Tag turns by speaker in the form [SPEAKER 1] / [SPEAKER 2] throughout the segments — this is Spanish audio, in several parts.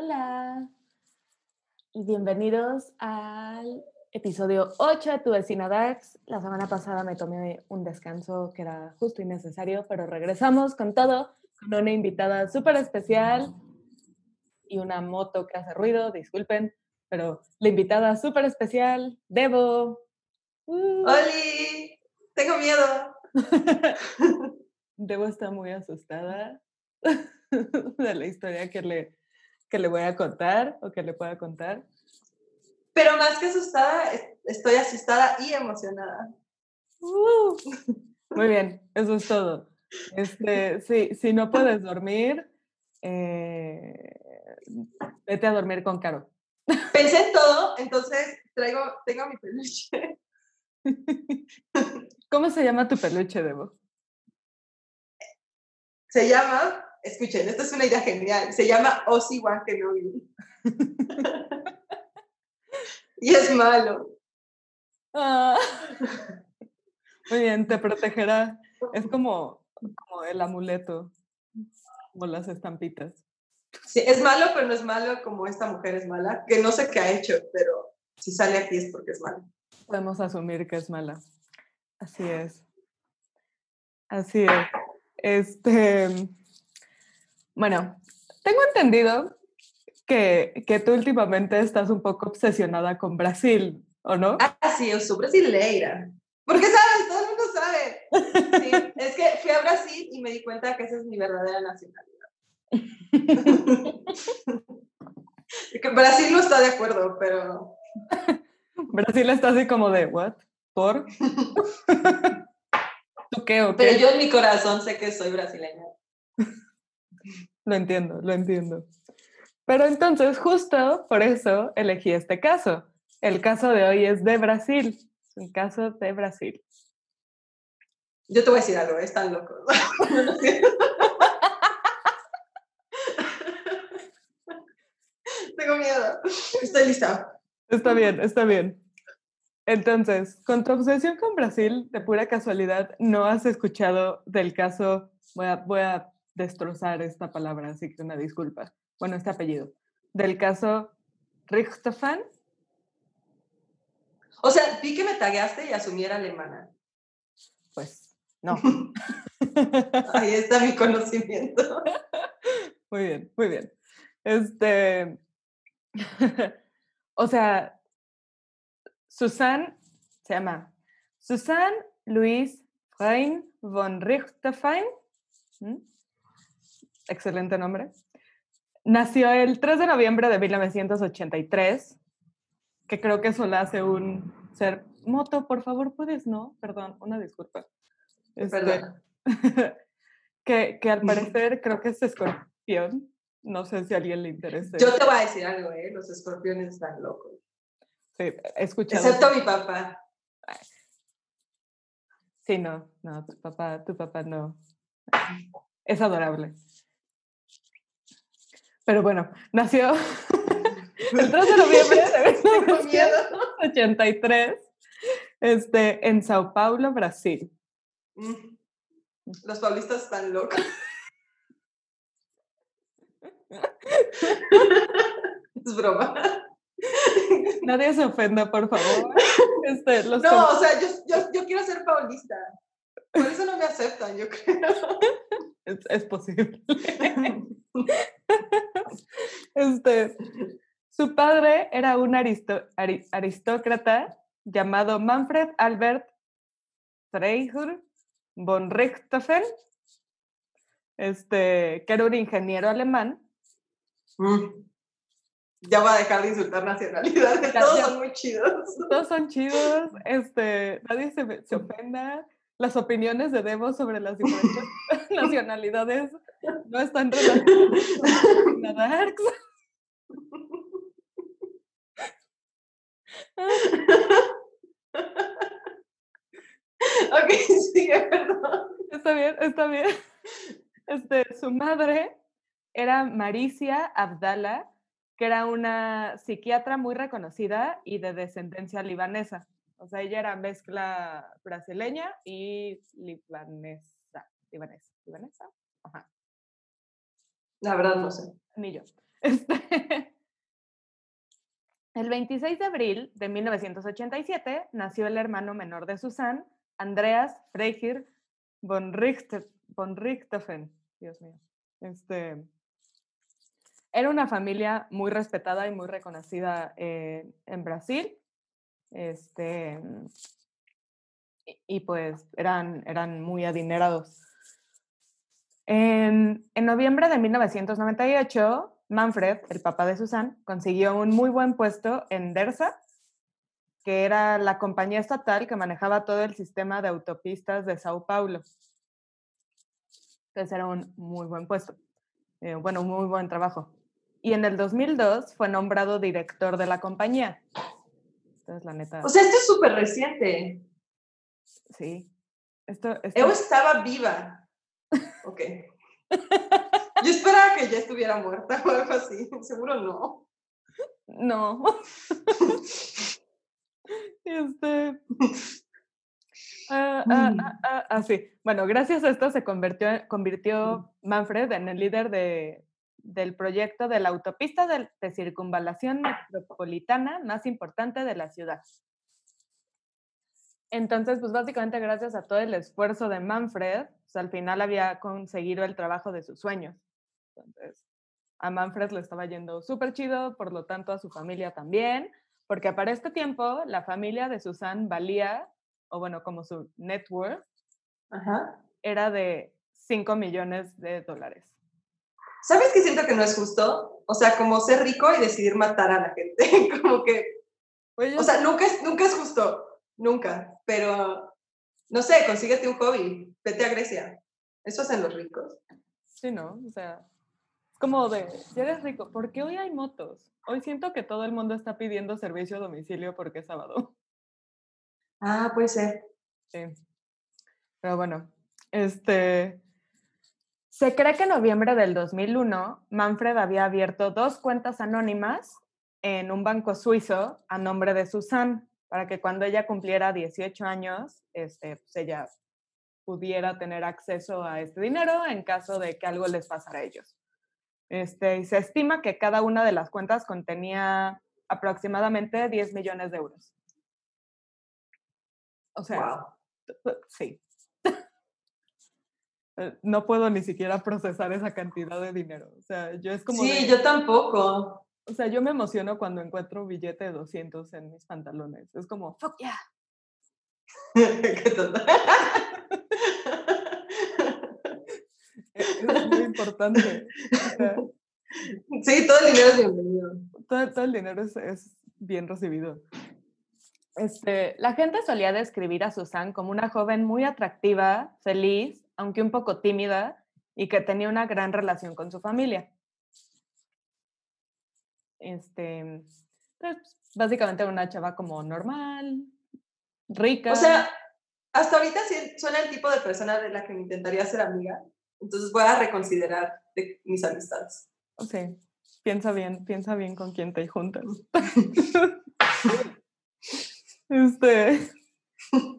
[SPEAKER 1] Hola. Y bienvenidos al episodio 8 de Tu Vecina Darks. La semana pasada me tomé un descanso que era justo y necesario, pero regresamos con todo, con una invitada súper especial y una moto que hace ruido, disculpen, pero la invitada súper especial, Debo.
[SPEAKER 2] Uh. ¡Holi! Tengo miedo.
[SPEAKER 1] Debo está muy asustada de la historia que le, que le voy a contar o que le pueda contar.
[SPEAKER 2] Pero más que asustada, estoy asustada y emocionada.
[SPEAKER 1] Uh. muy bien, eso es todo. Este, si, si no puedes dormir, eh, vete a dormir con Caro.
[SPEAKER 2] Pensé en todo, entonces traigo, tengo mi peluche.
[SPEAKER 1] ¿Cómo se llama tu peluche, Debo?
[SPEAKER 2] Se llama, escuchen, esta es una idea genial, se llama Ozzy Kenobi. y es malo.
[SPEAKER 1] Ah. Muy bien, te protegerá. Es como, como el amuleto, como las estampitas.
[SPEAKER 2] Sí, es malo, pero no es malo como esta mujer es mala, que no sé qué ha hecho, pero si sale aquí es porque es mala.
[SPEAKER 1] Podemos asumir que es mala. Así es. Así es. Este, bueno, tengo entendido que, que tú últimamente estás un poco obsesionada con Brasil, ¿o no?
[SPEAKER 2] Ah, sí, yo soy brasileira. Porque sabes, todo el mundo sabe. Sí, es que fui a Brasil y me di cuenta que esa es mi verdadera nacionalidad. Brasil no está de acuerdo, pero...
[SPEAKER 1] Brasil está así como de, ¿what? ¿Por? ¿Tú qué o
[SPEAKER 2] Pero yo en mi corazón sé que soy brasileña.
[SPEAKER 1] Lo entiendo, lo entiendo. Pero entonces, justo por eso elegí este caso. El caso de hoy es de Brasil. El caso de Brasil.
[SPEAKER 2] Yo te voy a decir algo, están locos. Tengo miedo. Estoy lista.
[SPEAKER 1] Está bien, está bien. Entonces, con tu obsesión con Brasil, de pura casualidad, no has escuchado del caso, voy a, voy a destrozar esta palabra, así que una disculpa. Bueno, este apellido. Del caso Richthofen.
[SPEAKER 2] O sea, vi que me tagueaste y asumí era alemana.
[SPEAKER 1] Pues, no.
[SPEAKER 2] Ahí está mi conocimiento.
[SPEAKER 1] Muy bien, muy bien. Este, o sea, Susan se llama Susan Louise Frein von Richthofen. Excelente nombre. Nació el 3 de noviembre de 1983, que creo que eso hace un ser. Moto, por favor, puedes, ¿no? Perdón, una disculpa.
[SPEAKER 2] Este,
[SPEAKER 1] que, que al parecer creo que es escorpión. No sé si a alguien le interesa.
[SPEAKER 2] Yo te voy a decir algo, ¿eh? Los escorpiones están locos.
[SPEAKER 1] Sí, escuchado.
[SPEAKER 2] Excepto mi papá.
[SPEAKER 1] Sí, no, no, tu papá, tu papá no. Es adorable. Pero bueno, nació el 3 de noviembre de 1983 este, en Sao Paulo, Brasil.
[SPEAKER 2] Mm. Los paulistas están locos. es broma.
[SPEAKER 1] Nadie se ofenda, por favor. Este,
[SPEAKER 2] no, o sea, yo, yo, yo, quiero ser paulista. Por eso no me aceptan, yo creo.
[SPEAKER 1] Es, es posible. Este, su padre era un aristócrata llamado Manfred Albert Freiherr von Richthofen, este, que era un ingeniero alemán
[SPEAKER 2] Mm. Ya va a dejar de insultar nacionalidades. Todos son muy chidos.
[SPEAKER 1] Todos son chidos. Este, nadie se, se ofenda. Las opiniones de Debo sobre las diferentes nacionalidades no están relacionadas
[SPEAKER 2] ok, sigue, perdón.
[SPEAKER 1] Está bien, está bien. Este, su madre era Maricia Abdala, que era una psiquiatra muy reconocida y de descendencia libanesa. O sea, ella era mezcla brasileña y libanesa. Libanesa. ¿Libanesa? Ajá.
[SPEAKER 2] La verdad no sé.
[SPEAKER 1] Ni yo. Este, El 26 de abril de 1987 nació el hermano menor de Susan, Andreas Freihir von, Richter, von Richthofen. Dios mío. Este, era una familia muy respetada y muy reconocida eh, en Brasil. Este, y, y pues eran, eran muy adinerados. En, en noviembre de 1998, Manfred, el papá de Susan, consiguió un muy buen puesto en DERSA, que era la compañía estatal que manejaba todo el sistema de autopistas de Sao Paulo. Entonces era un muy buen puesto. Eh, bueno, un muy buen trabajo. Y en el 2002 fue nombrado director de la compañía. Entonces, la neta.
[SPEAKER 2] O sea, esto es súper reciente.
[SPEAKER 1] Sí. Esto, esto,
[SPEAKER 2] Evo estaba viva. Ok. Yo esperaba que ya estuviera muerta o algo así. Seguro no.
[SPEAKER 1] No. este. Ah, ah, ah, ah, ah, sí. Bueno, gracias a esto se convirtió, convirtió Manfred en el líder de, del proyecto de la autopista de, de circunvalación metropolitana más importante de la ciudad. Entonces, pues básicamente gracias a todo el esfuerzo de Manfred, pues, al final había conseguido el trabajo de sus sueños. Entonces, a Manfred le estaba yendo súper chido, por lo tanto a su familia también, porque para este tiempo la familia de Susan valía, o bueno, como su net worth,
[SPEAKER 2] Ajá.
[SPEAKER 1] era de 5 millones de dólares.
[SPEAKER 2] ¿Sabes qué siento que no es justo? O sea, como ser rico y decidir matar a la gente. como que,
[SPEAKER 1] Oye,
[SPEAKER 2] o sea, nunca es, nunca es justo. Nunca. Pero, no sé, consíguete un hobby. Vete a Grecia. Eso hacen los ricos.
[SPEAKER 1] sí, ¿no? O sea, es como de, ya eres rico, ¿por qué hoy hay motos? Hoy siento que todo el mundo está pidiendo servicio a domicilio porque es sábado.
[SPEAKER 2] Ah, puede ser.
[SPEAKER 1] Sí. Pero bueno, este. Se cree que en noviembre del 2001, Manfred había abierto dos cuentas anónimas en un banco suizo a nombre de Susan, para que cuando ella cumpliera 18 años, este, pues ella pudiera tener acceso a este dinero en caso de que algo les pasara a ellos. Este, y se estima que cada una de las cuentas contenía aproximadamente 10 millones de euros. O sea,
[SPEAKER 2] wow.
[SPEAKER 1] Sí. Eh, No puedo ni siquiera procesar esa cantidad de dinero. O sea, yo es como.
[SPEAKER 2] Sí,
[SPEAKER 1] de-
[SPEAKER 2] yo tampoco.
[SPEAKER 1] O sea, yo me emociono cuando encuentro un billete de 200 en mis pantalones. Es como, fuck yeah.
[SPEAKER 2] Qué tonta.
[SPEAKER 1] e- Es muy importante. O sea,
[SPEAKER 2] Sí, todo el dinero es bienvenido.
[SPEAKER 1] todo, todo el dinero es, es bien recibido. Este, la gente solía describir a Susan como una joven muy atractiva, feliz, aunque un poco tímida, y que tenía una gran relación con su familia. Este, pues, básicamente una chava como normal, rica.
[SPEAKER 2] O sea, hasta ahorita sí suena el tipo de persona de la que me intentaría ser amiga. Entonces voy a reconsiderar de mis amistades.
[SPEAKER 1] sí, piensa bien, piensa bien con quién te juntas. este,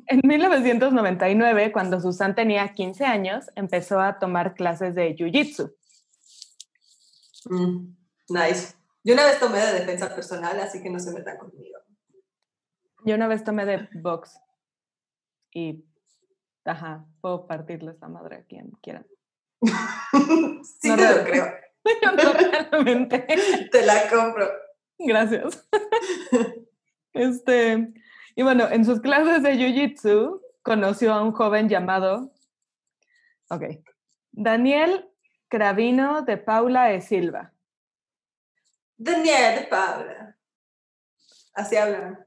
[SPEAKER 1] en 1999, cuando Susan tenía 15 años, empezó a tomar clases de Jiu-Jitsu.
[SPEAKER 2] Mm, nice. Yo una vez tomé de defensa personal, así que no se metan conmigo.
[SPEAKER 1] Yo una vez tomé de box y, ajá, puedo partirles la madre a quien quieran.
[SPEAKER 2] sí
[SPEAKER 1] No,
[SPEAKER 2] te lo creo.
[SPEAKER 1] Yo no realmente.
[SPEAKER 2] Te la compro.
[SPEAKER 1] Gracias. Este, y bueno, en sus clases de Jiu-Jitsu conoció a un joven llamado, ok, Daniel Cravino de Paula e Silva.
[SPEAKER 2] Daniel de Paula. Así hablan.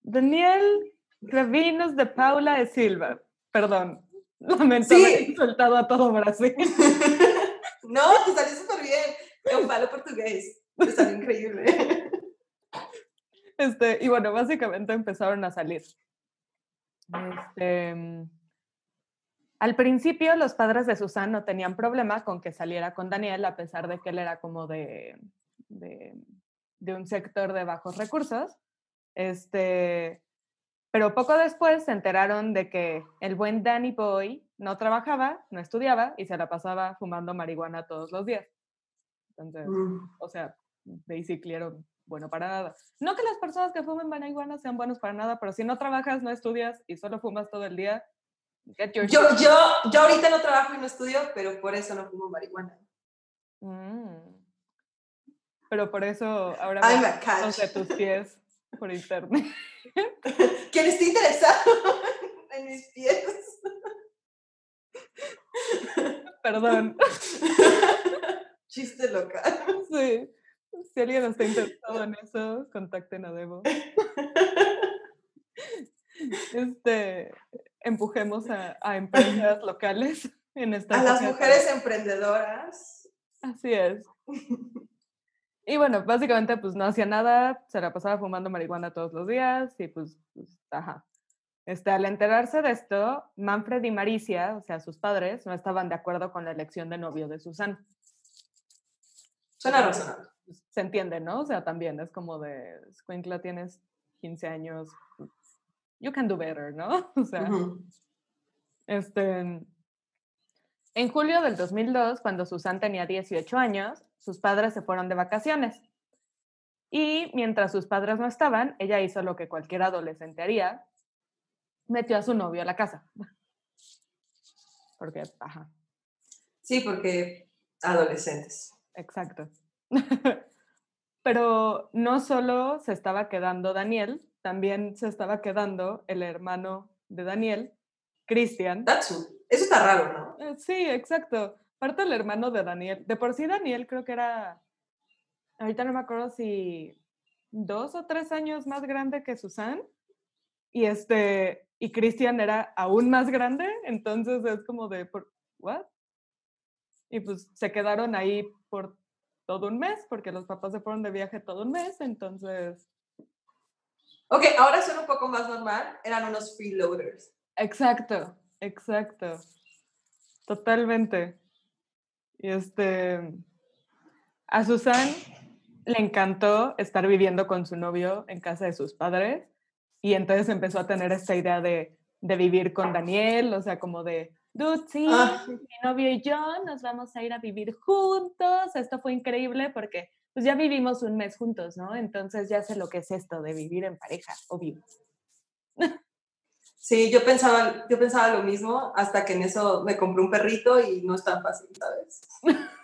[SPEAKER 1] Daniel Cravinos de Paula e Silva. Perdón, lamento
[SPEAKER 2] Sí.
[SPEAKER 1] haber insultado a todo Brasil.
[SPEAKER 2] No, te salió súper bien. Es un palo portugués. Te salió increíble.
[SPEAKER 1] Este, y bueno, básicamente empezaron a salir. Este, mm, al principio, los padres de Susan no tenían problema con que saliera con Daniel, a pesar de que él era como de, de, de un sector de bajos recursos. Este, pero poco después se enteraron de que el buen Danny Boy no trabajaba, no estudiaba y se la pasaba fumando marihuana todos los días. Entonces,
[SPEAKER 2] Mm,
[SPEAKER 1] o sea, basically era bueno para nada. No que las personas que fumen marihuana sean buenos para nada, pero si no trabajas, no estudias y solo fumas todo el día, get your
[SPEAKER 2] Yo, yo, yo ahorita no trabajo y no estudio, pero por eso no fumo marihuana.
[SPEAKER 1] Mm. Pero por eso ahora
[SPEAKER 2] I'm a catch.
[SPEAKER 1] de tus pies por internet.
[SPEAKER 2] Quien esté interesado en mis pies.
[SPEAKER 1] Perdón.
[SPEAKER 2] Chiste local.
[SPEAKER 1] Sí. Si alguien está interesado en eso, contacten a Debo. Este, empujemos a, a empresas locales en esta
[SPEAKER 2] A las mujeres emprendedoras.
[SPEAKER 1] Así es. Y bueno, básicamente pues no hacía nada, se la pasaba fumando marihuana todos los días y pues, pues, ajá. Este, al enterarse de esto, Manfred y Maricia, o sea, sus padres, no estaban de acuerdo con la elección de novio de Susan.
[SPEAKER 2] Suena razonable.
[SPEAKER 1] Pues, se entiende, ¿no? O sea, también es como de, Squinkla, tienes 15 años, pues, you can do better, ¿no? O sea, este, en julio del 2002, cuando Susan tenía 18 años, sus padres se fueron de vacaciones. Y mientras sus padres no estaban, ella hizo lo que cualquier adolescente haría, metió a su novio a la casa. Porque, ajá,
[SPEAKER 2] Sí, porque adolescentes.
[SPEAKER 1] exacto. Pero no solo se estaba quedando Daniel, también se estaba quedando el hermano de Daniel, Cristian.
[SPEAKER 2] That's who- Eso está raro, ¿no?
[SPEAKER 1] Eh, Sí, exacto. Parte el hermano de Daniel. De por sí Daniel creo que era, ahorita no me acuerdo si dos o tres años más grande que Susan. Y este, y Cristian era aún más grande, entonces es como de, por, ¿what? Y pues se quedaron ahí por todo un mes, porque los papás se fueron de viaje todo un mes, entonces,
[SPEAKER 2] Ok, ahora suena un poco más normal. Eran unos freeloaders.
[SPEAKER 1] Exacto, exacto, totalmente. Y este, a Susan le encantó estar viviendo con su novio en casa de sus padres y entonces empezó a tener esta idea de, de vivir con Daniel, o sea, como de, dude, sí,
[SPEAKER 2] Ah.
[SPEAKER 1] mi novio y yo nos vamos a ir a vivir juntos. Esto fue increíble porque pues ya vivimos un mes juntos, ¿no? Entonces ya sé lo que es esto de vivir en pareja, obvio.
[SPEAKER 2] Sí, yo pensaba, yo pensaba lo mismo hasta que en eso me compré un perrito y no es tan fácil, ¿sabes?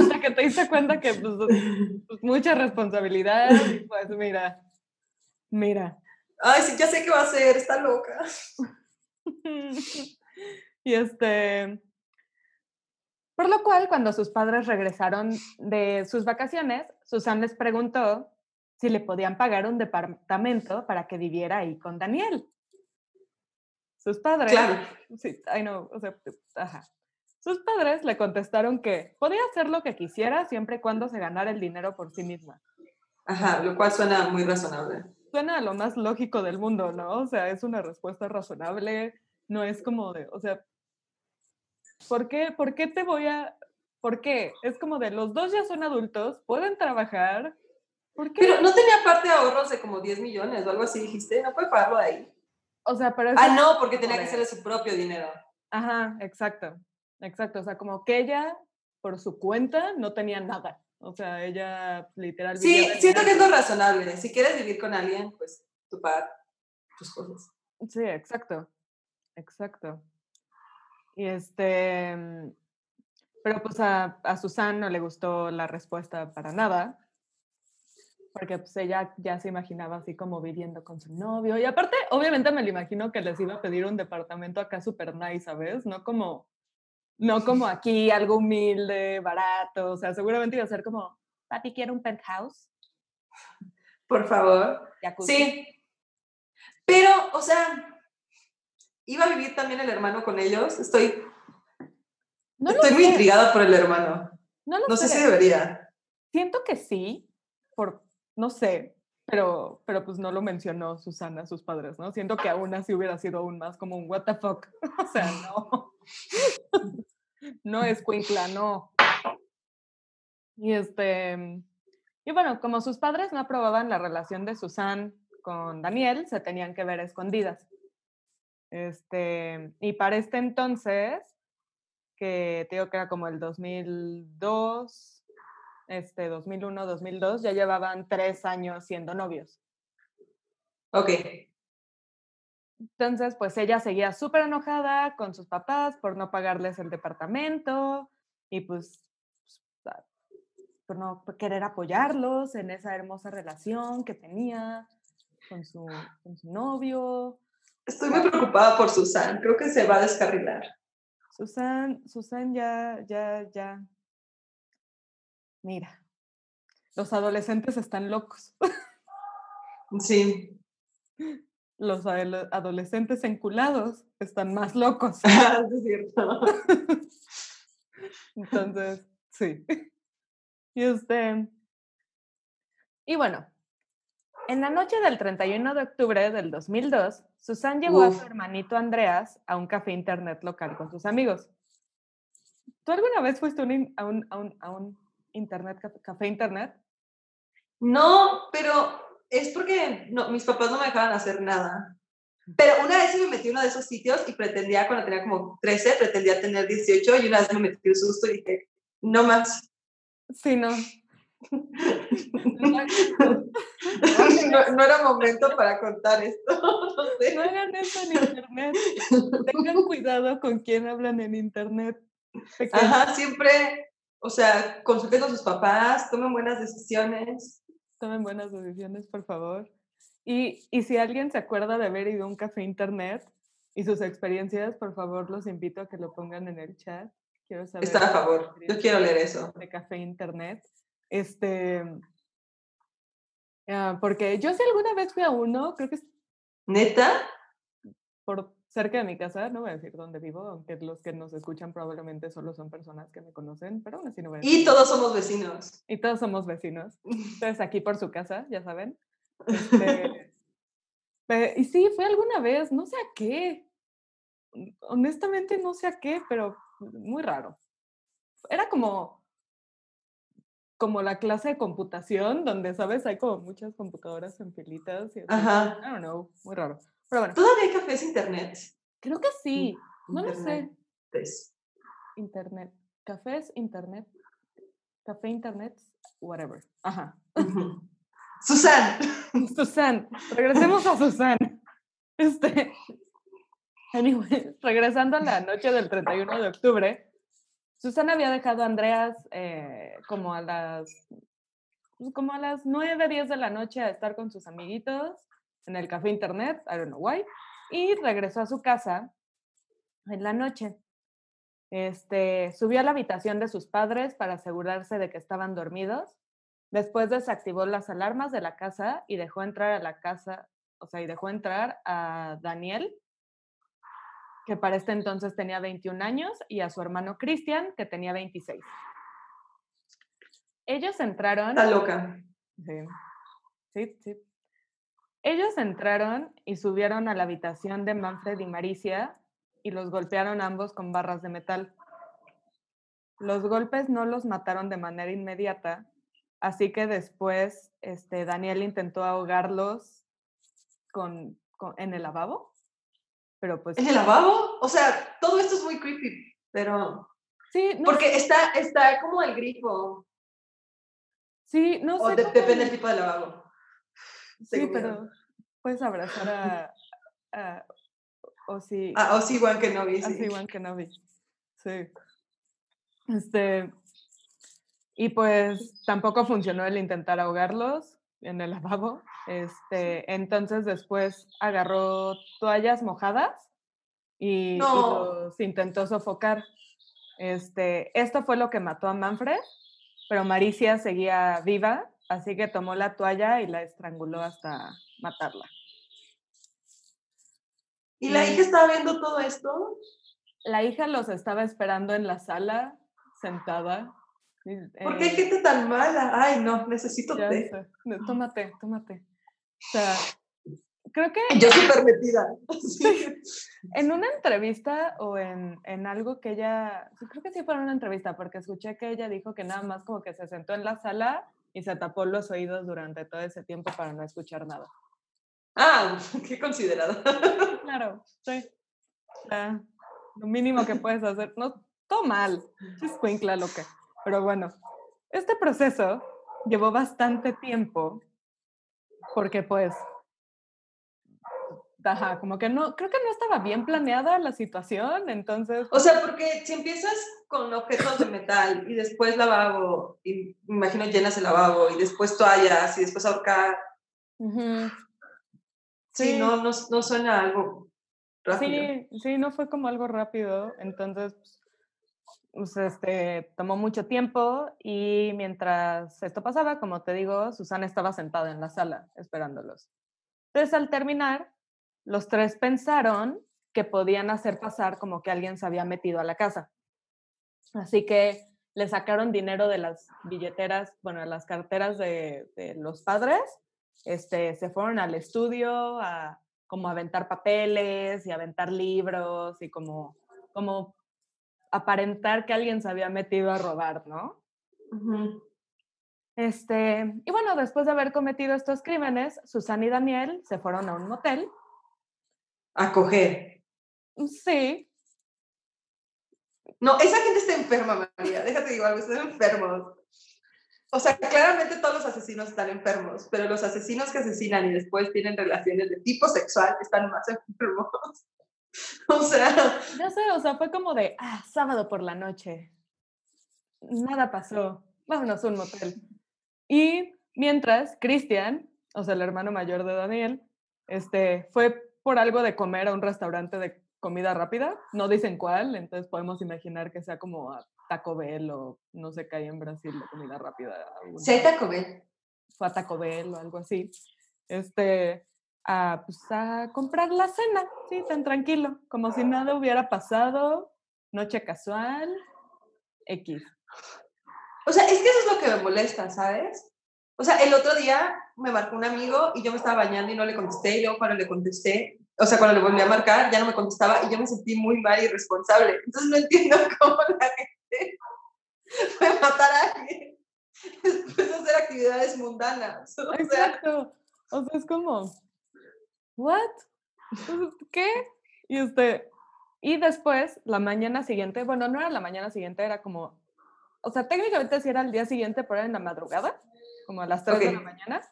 [SPEAKER 1] Hasta que te diste cuenta que pues, pues, mucha responsabilidad, y pues mira, mira.
[SPEAKER 2] Ay, sí, ya sé qué va a hacer, está loca.
[SPEAKER 1] y este, por lo cual, cuando sus padres regresaron de sus vacaciones, Susan les preguntó si le podían pagar un departamento para que viviera ahí con Daniel. Sus padres,
[SPEAKER 2] Claro.
[SPEAKER 1] sí, I know, o sea, ajá. Sus padres le contestaron que podía hacer lo que quisiera siempre y cuando se ganara el dinero por sí misma.
[SPEAKER 2] Ajá, lo cual suena muy razonable.
[SPEAKER 1] suena a lo más lógico del mundo, ¿no? O sea, es una respuesta razonable, no es como de, o sea, ¿por qué, por qué te voy a, por qué? Es como de, los dos ya son adultos, pueden trabajar, ¿por qué?
[SPEAKER 2] Pero no tenía parte de ahorros de como 10 millones o algo así, dijiste, no puede pagarlo de ahí.
[SPEAKER 1] O sea, pero
[SPEAKER 2] Ah, no, porque tenía que ser de su propio dinero.
[SPEAKER 1] Ajá, exacto, exacto, o sea, como que ella, por su cuenta, no tenía nada. O sea, ella literal
[SPEAKER 2] Sí, siento que es lo razonable. Si quieres vivir con alguien, pues tú pagas tus cosas.
[SPEAKER 1] Sí, exacto, exacto. Y este, pero pues a, a Susan no le gustó la respuesta para nada, porque pues ella ya se imaginaba así como viviendo con su novio. Y aparte, obviamente me lo imagino que les iba a pedir un departamento acá super nice, ¿sabes? No como, no como aquí, algo humilde, barato. O sea, seguramente iba a ser como, papi, quiero un penthouse.
[SPEAKER 2] Por favor.
[SPEAKER 1] jacuzzi".
[SPEAKER 2] Sí. Pero, o sea, iba a vivir también el hermano con ellos. Estoy,
[SPEAKER 1] No
[SPEAKER 2] estoy muy
[SPEAKER 1] sé,
[SPEAKER 2] intrigada por el hermano.
[SPEAKER 1] No,
[SPEAKER 2] No sé
[SPEAKER 1] sé.
[SPEAKER 2] si debería.
[SPEAKER 1] Siento que sí, por, no sé, pero, pero pues no lo mencionó Susana sus padres, ¿no? Siento que aún así hubiera sido aún más como un what the fuck. O sea, no. No es Quincla, no. Y este, y bueno, como sus padres no aprobaban la relación de Susan con Daniel, se tenían que ver escondidas. Este, y para este entonces, que te digo que era como el 2002, este 2001, 2002, ya llevaban tres años siendo novios.
[SPEAKER 2] Ok.
[SPEAKER 1] Entonces, pues ella seguía súper enojada con sus papás por no pagarles el departamento y pues, pues ah, por no querer apoyarlos en esa hermosa relación que tenía con su, con su novio.
[SPEAKER 2] Estoy muy preocupada por Susan, creo que se va a descarrilar.
[SPEAKER 1] Susan, Susan ya, ya, ya. Mira, los adolescentes están locos.
[SPEAKER 2] Sí.
[SPEAKER 1] Los ado- adolescentes enculados están más locos.
[SPEAKER 2] Ah, es cierto.
[SPEAKER 1] Entonces, sí. Y este. Y bueno, en la noche del 31 de octubre del 2002, Susan llevó a su hermanito Andreas a un café internet local con sus amigos. ¿Tú alguna vez fuiste a un, in- a un, a un, a un internet, caf- café internet?
[SPEAKER 2] No, pero es porque no, mis papás no me dejaban hacer nada. Pero una vez sí me metí a uno de esos sitios y pretendía, cuando tenía como 13, pretendía tener 18 y una vez me metí un susto y dije, no más.
[SPEAKER 1] Sí, no.
[SPEAKER 2] no, no era momento para contar esto. No sé.
[SPEAKER 1] No hagan eso en internet. Tengan cuidado con quién hablan en internet.
[SPEAKER 2] Ajá, siempre, o sea, consulten con sus papás, tomen buenas decisiones.
[SPEAKER 1] Tomen buenas decisiones, por favor. Y, y si alguien se acuerda de haber ido a un café internet y sus experiencias, por favor, los invito a que lo pongan en el chat. Quiero saber.
[SPEAKER 2] Está a favor. Yo quiero leer eso.
[SPEAKER 1] De café internet. Este. ah, porque yo si alguna vez fui a uno, creo que es
[SPEAKER 2] ¿Neta?
[SPEAKER 1] por cerca de mi casa, no voy a decir dónde vivo, aunque los que nos escuchan probablemente solo son personas que me conocen, pero aún así no voy a decir.
[SPEAKER 2] Y todos somos vecinos.
[SPEAKER 1] Y todos somos vecinos. Entonces, aquí por su casa, ya saben. Este, y sí, fue alguna vez, no sé a qué. Honestamente, no sé a qué, pero muy raro. Era como, como la clase de computación, donde, ¿sabes? Hay como muchas computadoras en filitas. Y así.
[SPEAKER 2] Ajá.
[SPEAKER 1] I don't know, muy raro. Pero bueno,
[SPEAKER 2] ¿Todavía hay cafés internet?
[SPEAKER 1] creo que sí. No lo sé. Internet. Cafés, internet. Café, internet, whatever. Ajá.
[SPEAKER 2] Susan.
[SPEAKER 1] Susan, regresemos a Susan. Este, anyway, regresando a la noche del 31 de octubre, Susan había dejado a Andreas eh, como a las pues, como a las 9, 10 de la noche a estar con sus amiguitos en el café internet, I don't know why, y regresó a su casa en la noche. Este, subió a la habitación de sus padres para asegurarse de que estaban dormidos. Después desactivó las alarmas de la casa y dejó entrar a la casa, o sea, y dejó entrar a Daniel, que para este entonces tenía 21 años, y a su hermano Cristian, que tenía 26. Ellos entraron.
[SPEAKER 2] Está loca.
[SPEAKER 1] Sí, sí, sí. Ellos entraron y subieron a la habitación de Manfred y Maricia y los golpearon ambos con barras de metal. Los golpes no los mataron de manera inmediata, así que después este, Daniel intentó ahogarlos con, con- en el lavabo, pero pues
[SPEAKER 2] ¿En el lavabo? O sea, todo esto es muy creepy, pero...
[SPEAKER 1] sí, no,
[SPEAKER 2] Porque está, está como el grifo.
[SPEAKER 1] sí, no
[SPEAKER 2] O
[SPEAKER 1] sé
[SPEAKER 2] de-
[SPEAKER 1] cómo-
[SPEAKER 2] depende del tipo de lavabo.
[SPEAKER 1] Sí, pero puedes abrazar a, a- o si
[SPEAKER 2] Ah, o sí, Juan que no vi.
[SPEAKER 1] Así Juan Kenobi. Sí. Este. Y pues tampoco funcionó el intentar ahogarlos en el lavabo. Este, entonces después agarró toallas mojadas y, y los intentó sofocar. Este, esto fue lo que mató a Manfred, pero Maricia seguía viva, así que tomó la toalla y la estranguló hasta matarla.
[SPEAKER 2] ¿Y la hija estaba viendo todo esto?
[SPEAKER 1] La hija los estaba esperando en la sala, sentada.
[SPEAKER 2] ¿Por qué hay
[SPEAKER 1] eh,
[SPEAKER 2] gente tan mala? Ay, no, necesito té.
[SPEAKER 1] Tómate, tómate. O sea, creo que
[SPEAKER 2] Yo súper metida. Sí.
[SPEAKER 1] en una entrevista o en, en algo que ella, creo que sí fue en una entrevista, porque escuché que ella dijo que nada más como que se sentó en la sala y se tapó los oídos durante todo ese tiempo para no escuchar nada.
[SPEAKER 2] Ah, qué considerada.
[SPEAKER 1] Claro, sí. Sea, lo mínimo que puedes hacer, no, todo mal, escuincla loca. Pero bueno, Este proceso llevó bastante tiempo porque pues, ajá, como que no, creo que no estaba bien planeada la situación, entonces...
[SPEAKER 2] O sea, porque si empiezas con objetos de metal y después lavabo, y me imagino llenas el lavabo, y después toallas, y después ahorcar... Sí, no, no, no suena algo rápido.
[SPEAKER 1] Sí, sí, no fue como algo rápido, entonces pues, este, tomó mucho tiempo y mientras esto pasaba, como te digo, Susana estaba sentada en la sala esperándolos. Entonces, al terminar, los tres pensaron que podían hacer pasar como que alguien se había metido a la casa. Así que le sacaron dinero de las billeteras, bueno, de las carteras de, de los padres, este, se fueron al estudio a como aventar papeles y aventar libros y como, como aparentar que alguien se había metido a robar, ¿no? Este, y bueno, después de haber cometido estos crímenes, Susana y Daniel se fueron a un motel.
[SPEAKER 2] A coger.
[SPEAKER 1] Mm, sí.
[SPEAKER 2] No, esa gente está enferma, María. Déjate digo algo, están enfermos. O sea, claramente todos los asesinos están enfermos, pero los asesinos que asesinan y después tienen relaciones de tipo sexual están más enfermos. O sea.
[SPEAKER 1] Ya sé, o sea, fue como de, ah, sábado por la noche. Nada pasó. Vámonos a un motel. Y mientras, Cristian, o sea, el hermano mayor de Daniel, este, fue por algo de comer a un restaurante de comida rápida. No dicen cuál, entonces podemos imaginar que sea como a Taco Bell o no sé qué hay en Brasil de comida rápida.
[SPEAKER 2] Sí, Taco Bell.
[SPEAKER 1] Fue a Taco Bell o algo así. Este, a, pues, a comprar la cena, sí, tan tranquilo, como si nada hubiera pasado, noche casual, X.
[SPEAKER 2] O sea, es que eso es lo que me molesta, ¿sabes? O sea, el otro día me marcó un amigo y yo me estaba bañando y no le contesté, y luego cuando le contesté, o sea, cuando le volví a marcar, ya no me contestaba y yo me sentí muy mal y irresponsable. Entonces no entiendo cómo la gente puede matar a alguien después de hacer actividades mundanas.
[SPEAKER 1] Exacto. O sea, es como, ¿what? ¿Qué? Y este, y después, la mañana siguiente, bueno, no era la mañana siguiente, era como, o sea, técnicamente sí era el día siguiente, pero era en la madrugada, como a las 3 de la mañana.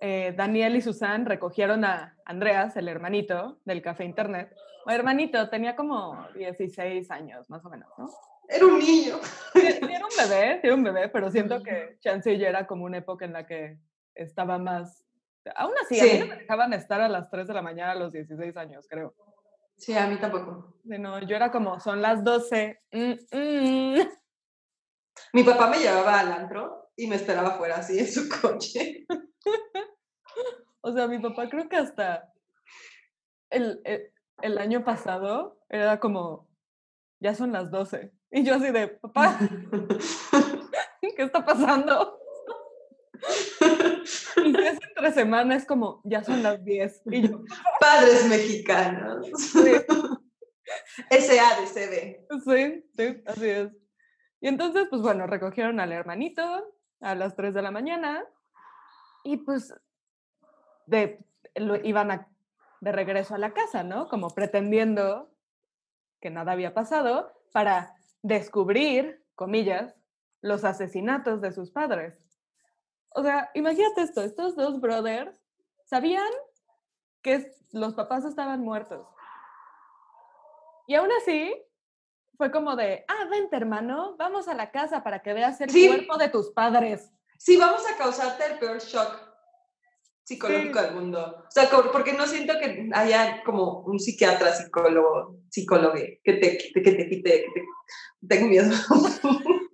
[SPEAKER 1] Eh, Daniel y Susan recogieron a Andreas, el hermanito del café internet. O hermanito, tenía como 16 años, más o menos, ¿no?
[SPEAKER 2] Era un niño.
[SPEAKER 1] era un bebé, era un bebé, pero siento que Chance ya era como una época en la que estaba más Aún así, a mí no me dejaban estar a las 3 de la mañana a los 16 años, creo.
[SPEAKER 2] Sí, a mí tampoco.
[SPEAKER 1] No, yo era como, son las 12. Mm, mm.
[SPEAKER 2] Mi papá me llevaba al antro y me esperaba afuera así en su coche.
[SPEAKER 1] o sea, mi papá creo que hasta el, el, el, año pasado era como, ya son las 12. Y yo así de, papá, ¿qué está pasando? y es entre semana es como, ya son las 10. Y yo,
[SPEAKER 2] Padres mexicanos. Sí. SADCB.
[SPEAKER 1] Sí, sí, así es. Y entonces, pues bueno, recogieron al hermanito a las 3 de la mañana y pues de, lo, iban a, de regreso a la casa, ¿no? Como pretendiendo que nada había pasado para descubrir, comillas, los asesinatos de sus padres. O sea, imagínate esto, estos dos brothers sabían que los papás estaban muertos. Y aún así, fue como de, ah, vente hermano, vamos a la casa para que veas el cuerpo de tus padres.
[SPEAKER 2] Sí, vamos a causarte el peor shock psicológico del mundo. O sea, porque no siento que haya como un psiquiatra, psicólogo, psicólogo que te quite, que te quite, que te... Tengo miedo.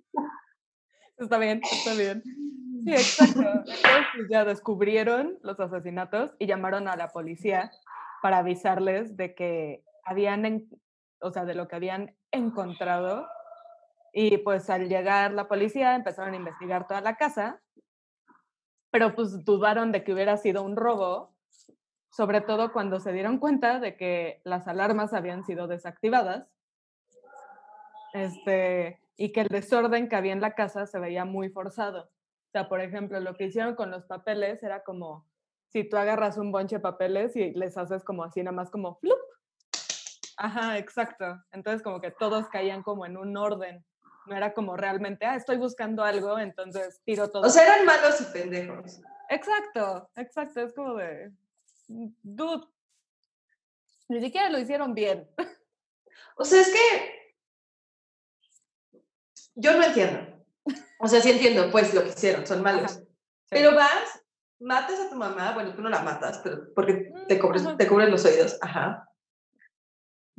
[SPEAKER 1] está bien, está bien. Sí, exacto. Entonces ya descubrieron los asesinatos y llamaron a la policía para avisarles de que habían, o sea, de lo que habían encontrado. Y pues al llegar la policía empezaron a investigar toda la casa, pero pues dudaron de que hubiera sido un robo, sobre todo cuando se dieron cuenta de que las alarmas habían sido desactivadas. Este, y que el desorden que había en la casa se veía muy forzado. O sea, por ejemplo, lo que hicieron con los papeles era como si tú agarras un bonche de papeles y les haces como así, nada más como flup. Ajá, exacto. Entonces como que todos caían como en un orden No era como realmente, ah, estoy buscando algo, entonces tiro todo.
[SPEAKER 2] O sea, eran malos y pendejos.
[SPEAKER 1] Exacto, exacto. Es como de, mm, dude, ni siquiera lo hicieron bien.
[SPEAKER 2] O sea, es que yo no entiendo. O sea, sí entiendo, pues lo que hicieron, son malos. Pero vas, matas a tu mamá, bueno, tú no la matas, pero porque te, cubres, te cubres los oídos, ajá.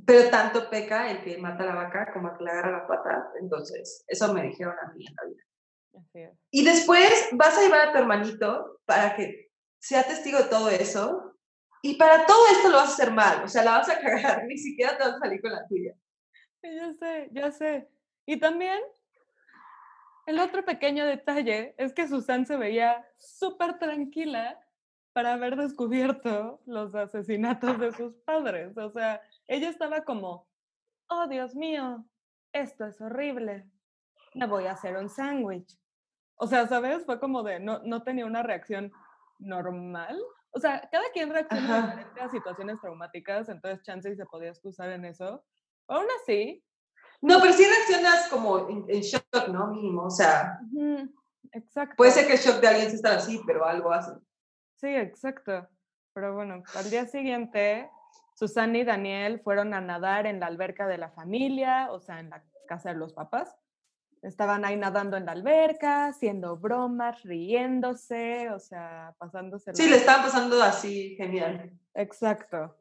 [SPEAKER 2] Pero tanto peca el que mata a la vaca como el que le agarra la pata. Entonces, eso me dijeron a mí en la vida. Y después vas a llevar a tu hermanito para que sea testigo de todo eso. Y para todo esto lo vas a hacer mal. O sea, la vas a cagar. Ni siquiera te vas a salir con la tuya.
[SPEAKER 1] Ya sé, ya sé. Y también, el otro pequeño detalle es que Susan se veía súper tranquila para haber descubierto los asesinatos de sus padres. O sea, ella estaba como, oh Dios mío, esto es horrible, me voy a hacer un sándwich. O sea, ¿sabes? Fue como de, no, no tenía una reacción normal. O sea, cada quien reacciona a situaciones traumáticas, entonces chance se podía excusar en eso. Aún así.
[SPEAKER 2] No, pero sí reaccionas como en, shock, ¿no? Mínimo, o sea.
[SPEAKER 1] Exacto.
[SPEAKER 2] Puede ser que el shock de alguien se está así, pero algo hace.
[SPEAKER 1] Sí, exacto. Pero bueno, al día siguiente Susana y Daniel fueron a nadar en la alberca de la familia, o sea, en la casa de los papás. Estaban ahí nadando en la alberca, haciendo bromas, riéndose, o sea, pasándose.
[SPEAKER 2] Sí, le estaban pasando así, genial.
[SPEAKER 1] Exacto.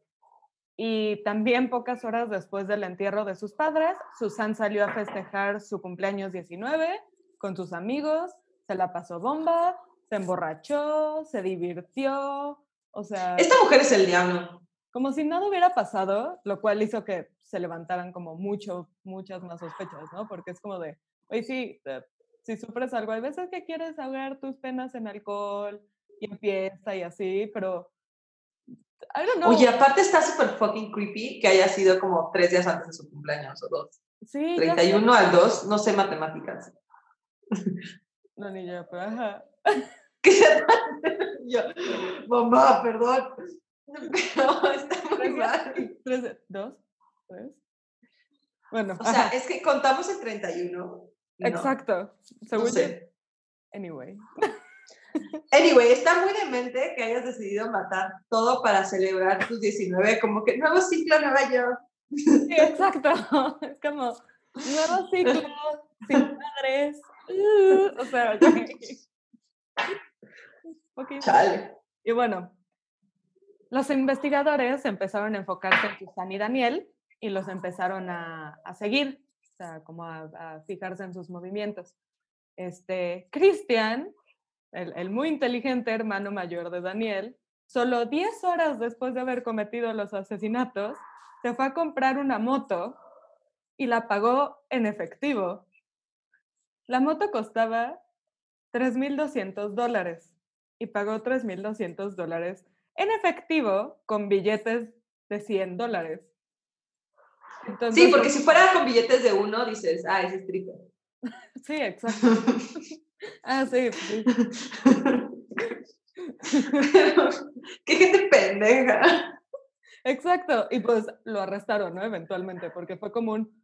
[SPEAKER 1] Y también pocas horas después del entierro de sus padres, Susan salió a festejar su cumpleaños 19 con sus amigos, se la pasó bomba, se emborrachó, se divirtió, o sea...
[SPEAKER 2] Esta mujer es el diablo
[SPEAKER 1] como si nada hubiera pasado, lo cual hizo que se levantaran como mucho, muchas más sospechas, ¿no? Porque es como de, oye, sí, eh, si sufres algo, hay veces que quieres ahogar tus penas en alcohol y en fiesta y así, pero I don't know.
[SPEAKER 2] Oye, aparte está súper fucking creepy que haya sido como tres días antes de su cumpleaños o dos.
[SPEAKER 1] Sí.
[SPEAKER 2] 31 al 2, no sé matemáticas.
[SPEAKER 1] No, ni yo, pero ajá.
[SPEAKER 2] ¿Qué se yo, mamá, perdón. No, está muy mal.
[SPEAKER 1] ¿Tres, ¿Dos? ¿Tres? Bueno.
[SPEAKER 2] O sea, es que contamos el 31.
[SPEAKER 1] Exacto. Según Anyway.
[SPEAKER 2] Anyway, está muy demente que hayas decidido matar todo para celebrar tus 19, como que nuevo ciclo Nueva York.
[SPEAKER 1] Sí, exacto. Es como nuevo ciclo, sin padres. Uh, o sea, okay.
[SPEAKER 2] Chale.
[SPEAKER 1] Y bueno, los investigadores empezaron a enfocarse en Susan y Daniel y los empezaron a, seguir, o sea, como a, fijarse en sus movimientos. Este, Christian, el, muy inteligente hermano mayor de Daniel, solo 10 horas después de haber cometido los asesinatos, se fue a comprar una moto y la pagó en efectivo. La moto costaba 3.200 dólares y pagó 3.200 dólares en efectivo con billetes de 100 dólares.
[SPEAKER 2] sí, porque si fuera con billetes de uno, dices, ah, ese es stripper.
[SPEAKER 1] sí, exacto. ah, sí. sí.
[SPEAKER 2] qué gente pendeja.
[SPEAKER 1] Exacto, y pues lo arrestaron, ¿no? Eventualmente, porque fue como un,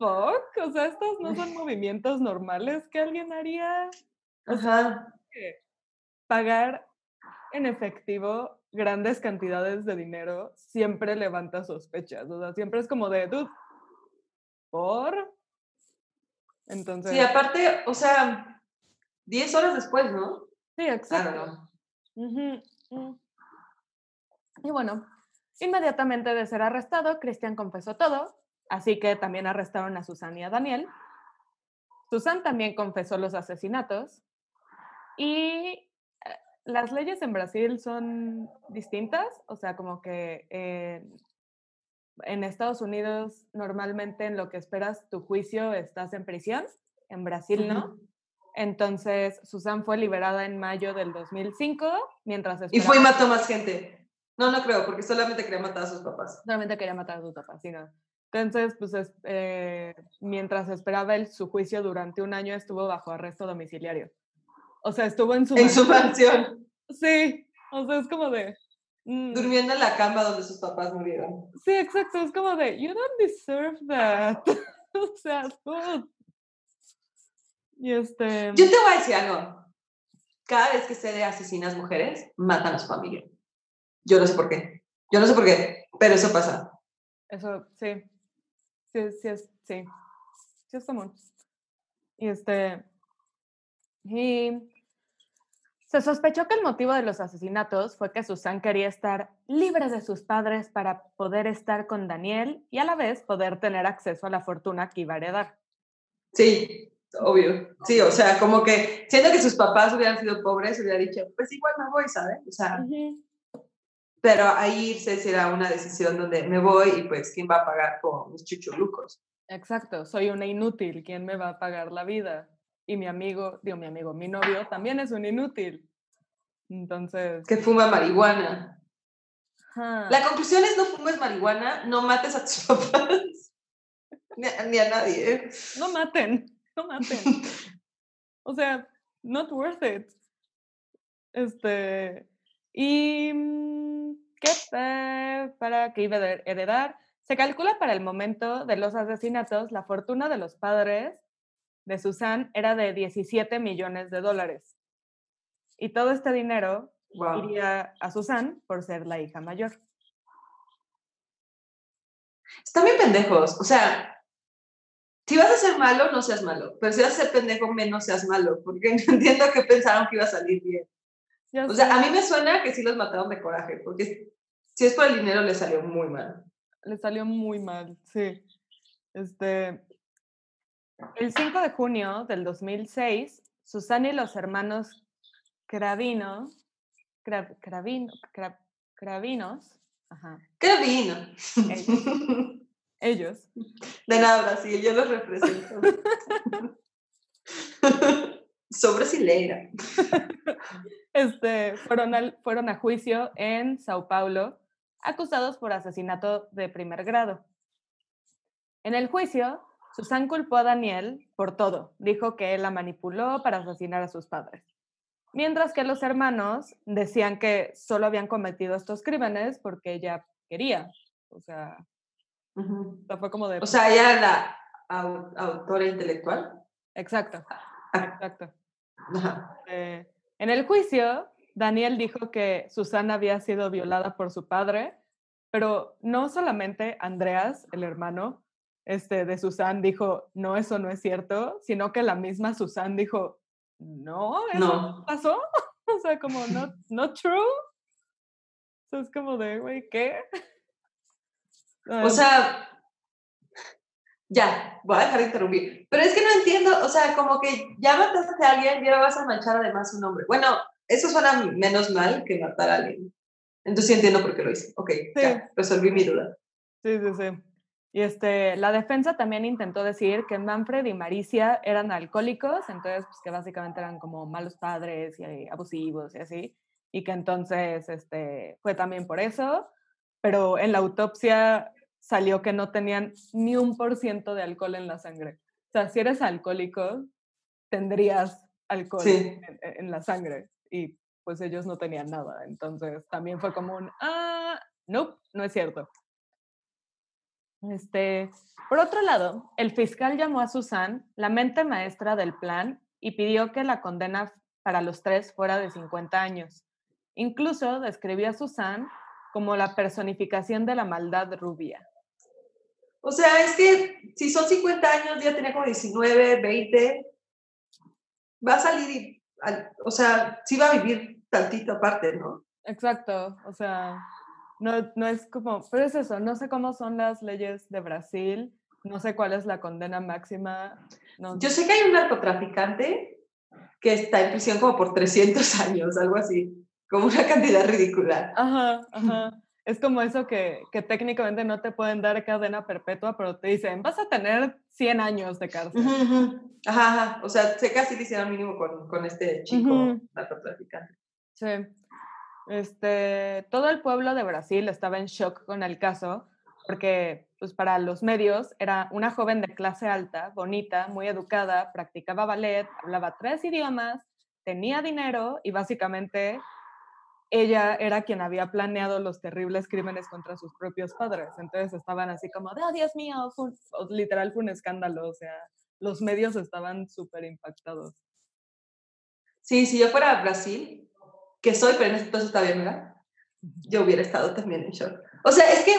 [SPEAKER 1] fuck? O sea, estos no son movimientos normales que alguien haría. O Ajá. pagar en efectivo grandes cantidades de dinero siempre levanta sospechas. O sea, siempre es como de, dude, ¿por? Entonces.
[SPEAKER 2] Sí, aparte, o sea, 10 horas después, ¿no?
[SPEAKER 1] Sí, exacto. Mm. Y bueno, inmediatamente de ser arrestado, Cristian confesó todo, así que también arrestaron a Susan y a Daniel. Susan también confesó los asesinatos y las leyes en Brasil son distintas, o sea, como que en Estados Unidos normalmente en lo que esperas tu juicio estás en prisión, en Brasil no. Entonces, Susan fue liberada en mayo del 2005, mientras
[SPEAKER 2] Y fue y mató más gente. No, no creo, porque solamente quería matar a sus papás.
[SPEAKER 1] Solamente quería matar a sus papás, sí, no. Entonces, pues eh, mientras esperaba el, su juicio durante un año, estuvo bajo arresto domiciliario. O sea, estuvo en su...
[SPEAKER 2] En su mansión.
[SPEAKER 1] Sí, o sea, es como de...
[SPEAKER 2] Mm. Durmiendo en la cama donde sus papás murieron.
[SPEAKER 1] Sí, exacto, es como de, you don't deserve that. o sea, Y este...
[SPEAKER 2] Yo te voy a decir algo. Cada vez que se de asesinas mujeres, matan a su familia. Yo no sé por qué. Yo no sé por qué, pero eso pasa.
[SPEAKER 1] Eso, sí. Sí, sí, es, sí. Sí es común. Y este... Y se sospechó que el motivo de los asesinatos fue que Susan quería estar libre de sus padres para poder estar con Daniel y a la vez poder tener acceso a la fortuna que iba a heredar.
[SPEAKER 2] Sí, obvio. Sí, o sea, como que siendo que sus papás hubieran sido pobres, hubiera dicho, pues igual me voy, ¿sabes? O sea, pero ahí irse será una decisión donde me voy y pues, ¿quién va a pagar por mis chuchulucos?
[SPEAKER 1] Exacto, soy una inútil, ¿quién me va a pagar la vida? y mi amigo, digo mi amigo, mi novio también es un inútil. Entonces...
[SPEAKER 2] Que fuma marihuana. La conclusión es no fumes marihuana, no mates a tus papás, ni, a, nadie. ¿eh?
[SPEAKER 1] No maten, no maten. o sea, not worth it. Este, y ¿qué para que iba a heredar? Se calcula para el momento de los asesinatos la fortuna de los padres de Susan era de 17 millones de dólares. Y todo este dinero iría a Susan por ser la hija mayor.
[SPEAKER 2] Están bien pendejos. O sea, si vas a ser malo, no seas malo. Pero si vas a ser pendejo, menos seas malo. Porque no entiendo que pensaron que iba a salir bien. O sea, a mí me suena que sí los mataron de coraje. Porque si es por el dinero, le salió muy mal.
[SPEAKER 1] Le salió muy mal, sí. Este, el 5 de junio del 2006, Susana y los hermanos Cravino, Cravino, Cravinos,
[SPEAKER 2] ajá. Cravino.
[SPEAKER 1] Ellos,
[SPEAKER 2] De nada, Brasil, yo los represento. Sobre Silera.
[SPEAKER 1] Este, fueron, fueron a juicio en Sao Paulo, acusados por asesinato de primer grado. En el juicio, Susan culpó a Daniel por todo. Dijo que él la manipuló para asesinar a sus padres. Mientras que los hermanos decían que solo habían cometido estos crímenes porque ella quería. O sea, fue como de...
[SPEAKER 2] O sea, ella era la autora intelectual.
[SPEAKER 1] Exacto, ah. exacto. Eh, en el juicio, Daniel dijo que Susana había sido violada por su padre, pero no solamente Andreas, el hermano, este, de Susan dijo, no, eso no es cierto, sino que la misma Susan dijo, no, eso no. pasó. o sea, como, no, no true. Eso es como de, güey, ¿qué?
[SPEAKER 2] o sea, ya, voy a dejar de interrumpir. Pero es que no entiendo, o sea, como que ya mataste a alguien y ahora vas a manchar además un nombre. Bueno, eso suena menos mal que matar a alguien. Entonces sí entiendo por qué lo hice. Ok, ya, resolví mi duda.
[SPEAKER 1] Sí, sí, sí. Y este, la defensa también intentó decir que Manfred y Maricia eran alcohólicos, entonces pues, que básicamente eran como malos padres y abusivos y así, y que entonces este, fue también por eso, pero en la autopsia salió que no tenían ni un por ciento de alcohol en la sangre. O sea, si eres alcohólico, tendrías alcohol en, en, la sangre y pues ellos no tenían nada. Entonces también fue como un, ah, no, no es cierto. Este, por otro lado, el fiscal llamó a Susan la mente maestra del plan y pidió que la condena para los tres fuera de 50 años. Incluso describió a Susan como la personificación de la maldad rubia.
[SPEAKER 2] O sea, es que si son 50 años, ya tenía como 19, 20, va a salir y, o sea, sí va a vivir tantito aparte, ¿no?
[SPEAKER 1] Exacto, o sea, no, no es como, pero es eso, no sé cómo son las leyes de Brasil, no sé cuál es la condena máxima.
[SPEAKER 2] Yo sé que hay un narcotraficante que está en prisión como por 300 años, algo así, como una cantidad ridícula.
[SPEAKER 1] Ajá, ajá. Es como eso que, que técnicamente no te pueden dar cadena perpetua, pero te dicen, vas a tener 100 años de cárcel.
[SPEAKER 2] Ajá, ajá. O sea, que así le hicieron mínimo con, con este chico narcotraficante.
[SPEAKER 1] Sí. Este, todo el pueblo de Brasil estaba en shock con el caso porque pues para los medios era una joven de clase alta, bonita, muy educada, practicaba ballet, hablaba tres idiomas, tenía dinero y básicamente ella era quien había planeado los terribles crímenes contra sus propios padres. Entonces estaban así como, oh, Dios mío, literal fue un escándalo, o sea, los medios estaban súper impactados.
[SPEAKER 2] Sí, si yo fuera a Brasil, que soy, pero en este entonces está bien, ¿verdad? Yo hubiera estado también en shock. O sea, es que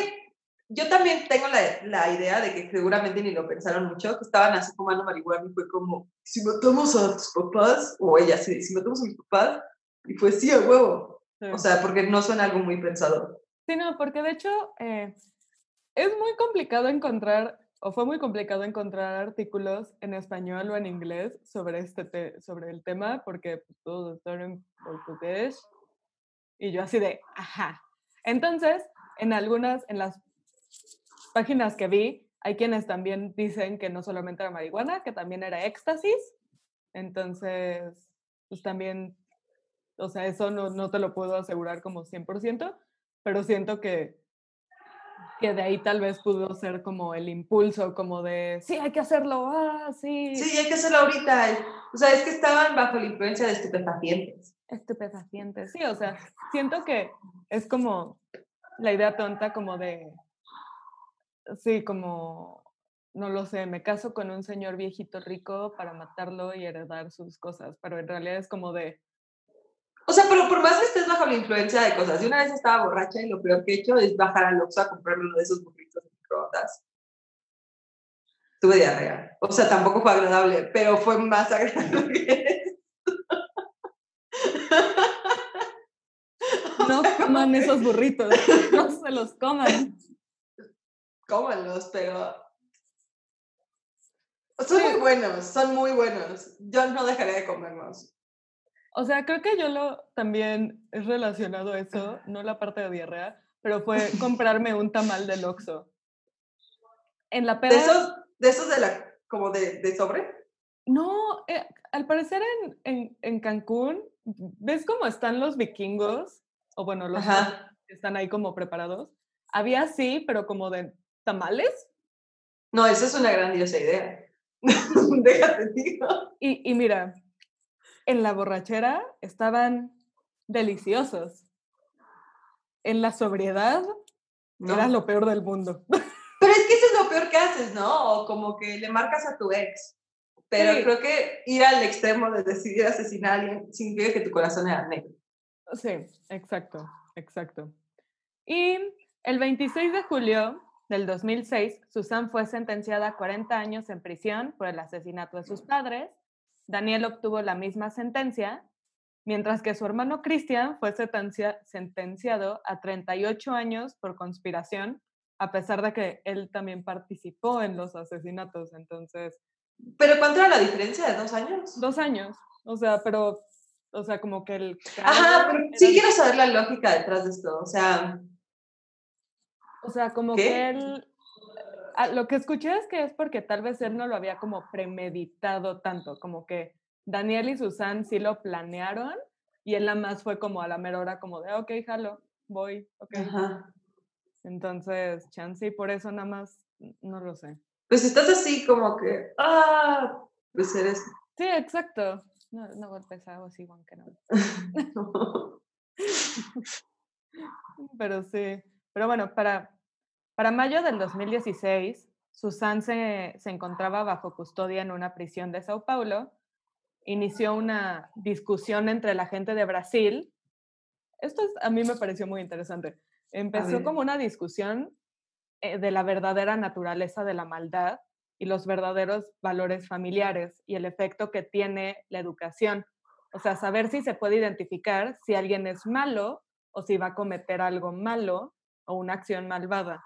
[SPEAKER 2] yo también tengo la, la, idea de que seguramente ni lo pensaron mucho, que estaban así fumando marihuana y fue como, si matamos a tus papás, o ella, sí, si matamos a mis papás, y fue sí, a huevo. O sea, porque no suena algo muy pensado.
[SPEAKER 1] Sí, no, porque de hecho eh, es muy complicado encontrar, o fue muy complicado encontrar artículos en español o en inglés sobre, este sobre el tema, porque pues, todos están en portugués. Y yo así de, ajá. Entonces, en algunas, en las páginas que vi, hay quienes también dicen que no solamente era marihuana, que también era éxtasis. Entonces, pues también, o sea, eso no, no te lo puedo asegurar como 100%, pero siento que, que de ahí tal vez pudo ser como el impulso, como de, sí, hay que hacerlo, ah, sí.
[SPEAKER 2] Sí, hay que hacerlo ahorita. O sea, es que estaban bajo la influencia de estupefacientes.
[SPEAKER 1] Estupefacientes, sí, o sea, siento que es como la idea tonta como de, sí, como, no lo sé, me caso con un señor viejito rico para matarlo y heredar sus cosas, pero en realidad es como de...
[SPEAKER 2] O sea, pero por más que estés bajo la influencia de cosas, y una vez estaba borracha y lo peor que he hecho es bajar al Oxxo a comprarme uno de esos burritos de microondas. Tuve diarrea. O sea, tampoco fue agradable, pero fue más agradable que
[SPEAKER 1] No coman esos burritos, no se los coman
[SPEAKER 2] cómanlos, pero son muy buenos, son muy buenos. Yo no dejaré de comerlos.
[SPEAKER 1] O sea, creo que yo lo también es relacionado a eso, no la parte de diarrea, pero fue comprarme un tamal del Oxxo. En la
[SPEAKER 2] peda... ¿De esos, de esos de la, como de, de sobre?
[SPEAKER 1] No, eh, al parecer en, en, en, Cancún, ¿ves cómo están los vikingos? O bueno, los que están ahí como preparados. Había sí, pero como de tamales.
[SPEAKER 2] No, esa es una grandiosa idea. Déjate, digo.
[SPEAKER 1] Y, y mira, en la borrachera estaban deliciosos. En la sobriedad no. era lo peor del mundo.
[SPEAKER 2] Pero es que eso es lo peor que haces, ¿no? O como que le marcas a tu ex. Pero sí. creo que ir al extremo de decidir asesinar a alguien significa que tu corazón era negro.
[SPEAKER 1] Sí, exacto, exacto. Y el 26 de julio del 2006, Susan fue sentenciada a 40 años en prisión por el asesinato de sus padres. Daniel obtuvo la misma sentencia, mientras que su hermano Christian fue sentenciado a 38 años por conspiración, a pesar de que él también participó en los asesinatos. Entonces.
[SPEAKER 2] ¿Pero cuánto era la diferencia de dos años?
[SPEAKER 1] Dos años. O sea, pero, o sea, como que el.
[SPEAKER 2] Ajá, pero sí quiero saber la lógica detrás de esto. O sea,
[SPEAKER 1] o sea, como que él, lo que escuché es que es porque tal vez él no lo había como premeditado tanto, como que Daniel y Susan sí lo planearon y él nada más fue como a la mera hora como de, ok, jalo, voy, ok. Ajá. Entonces, chance y por eso nada más, no lo sé.
[SPEAKER 2] Pues estás así como que, ah, pues eres...
[SPEAKER 1] Sí, exacto. No, no golpes a así, Juan, que no. Pero sí. Pero bueno, para, para mayo del 2016, Susan se, se encontraba bajo custodia en una prisión de Sao Paulo. Inició una discusión entre la gente de Brasil. Esto es, a mí me pareció muy interesante. Empezó como una discusión eh, de la verdadera naturaleza de la maldad y los verdaderos valores familiares y el efecto que tiene la educación. O sea, saber si se puede identificar si alguien es malo o si va a cometer algo malo o una acción malvada.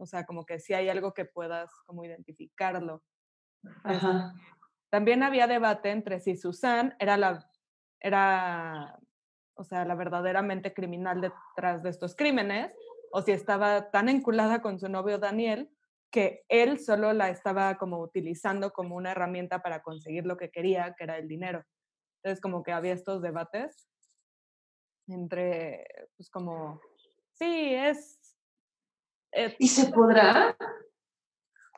[SPEAKER 1] O sea, como que si hay algo que puedas como identificarlo. Ajá. También había debate entre si Susan era la, era, o sea, la verdaderamente criminal detrás de estos crímenes o si estaba tan enculada con su novio Daniel que él solo la estaba como utilizando como una herramienta para conseguir lo que quería, que era el dinero. Entonces como que había estos debates entre, pues como, Sí, es...
[SPEAKER 2] Eh, ¿Y se podrá?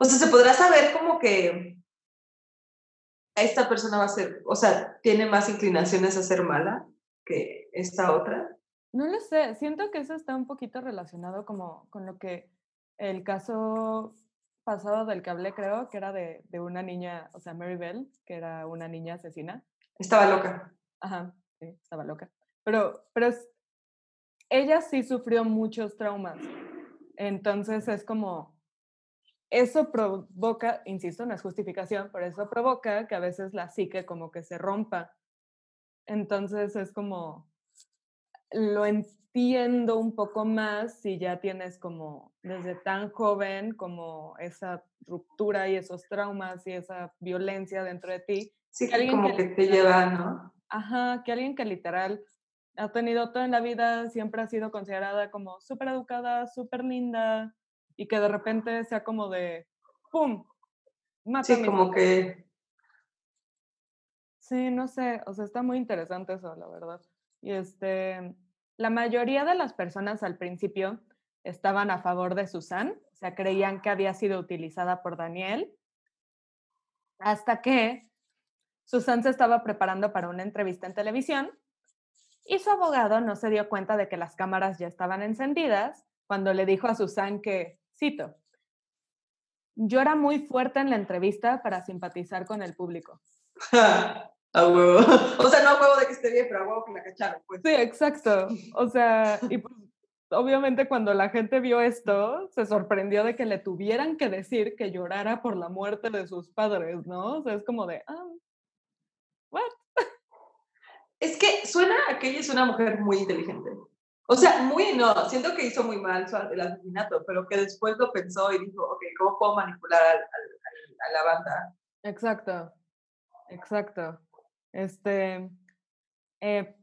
[SPEAKER 2] O sea, se podrá saber como que esta persona va a ser, o sea, tiene más inclinaciones a ser mala que esta otra.
[SPEAKER 1] No lo sé, siento que eso está un poquito relacionado como con lo que el caso pasado del que hablé, creo, que era de, de una niña, o sea, Mary Bell, que era una niña asesina.
[SPEAKER 2] Estaba loca.
[SPEAKER 1] Ajá, sí, estaba loca. Pero, pero ella sí sufrió muchos traumas. Entonces es como, eso provoca, insisto, no es justificación, pero eso provoca que a veces la psique como que se rompa. Entonces es como, lo entiendo un poco más si ya tienes como desde tan joven como esa ruptura y esos traumas y esa violencia dentro de ti.
[SPEAKER 2] Sí,
[SPEAKER 1] Que alguien
[SPEAKER 2] como
[SPEAKER 1] que
[SPEAKER 2] que te lleva, ¿no?
[SPEAKER 1] Ajá, que alguien que literal ha tenido todo en la vida, siempre ha sido considerada como súper educada, súper linda, y que de repente sea como de, ¡pum! Mata
[SPEAKER 2] Sí, como que
[SPEAKER 1] Sí, no sé, o sea, está muy interesante eso, la verdad. Y este, la mayoría de las personas al principio estaban a favor de Susan, o sea, creían que había sido utilizada por Daniel, hasta que Susan se estaba preparando para una entrevista en televisión y su abogado no se dio cuenta de que las cámaras ya estaban encendidas cuando le dijo a Susan que, cito, yo era muy fuerte en la entrevista para simpatizar con el público.
[SPEAKER 2] a huevo. O sea, no a huevo de que esté bien, pero a huevo que la cacharon, pues.
[SPEAKER 1] Sí, exacto. O sea, y pues, obviamente cuando la gente vio esto, se sorprendió de que le tuvieran que decir que llorara por la muerte de sus padres, ¿no? O sea, es como de, ah?
[SPEAKER 2] Es que suena a que ella es una mujer muy inteligente. O sea, muy no, siento que hizo muy mal el asesinato, pero que después lo pensó y dijo, ok, ¿cómo puedo manipular al- a la banda?
[SPEAKER 1] Exacto, exacto. Este, eh,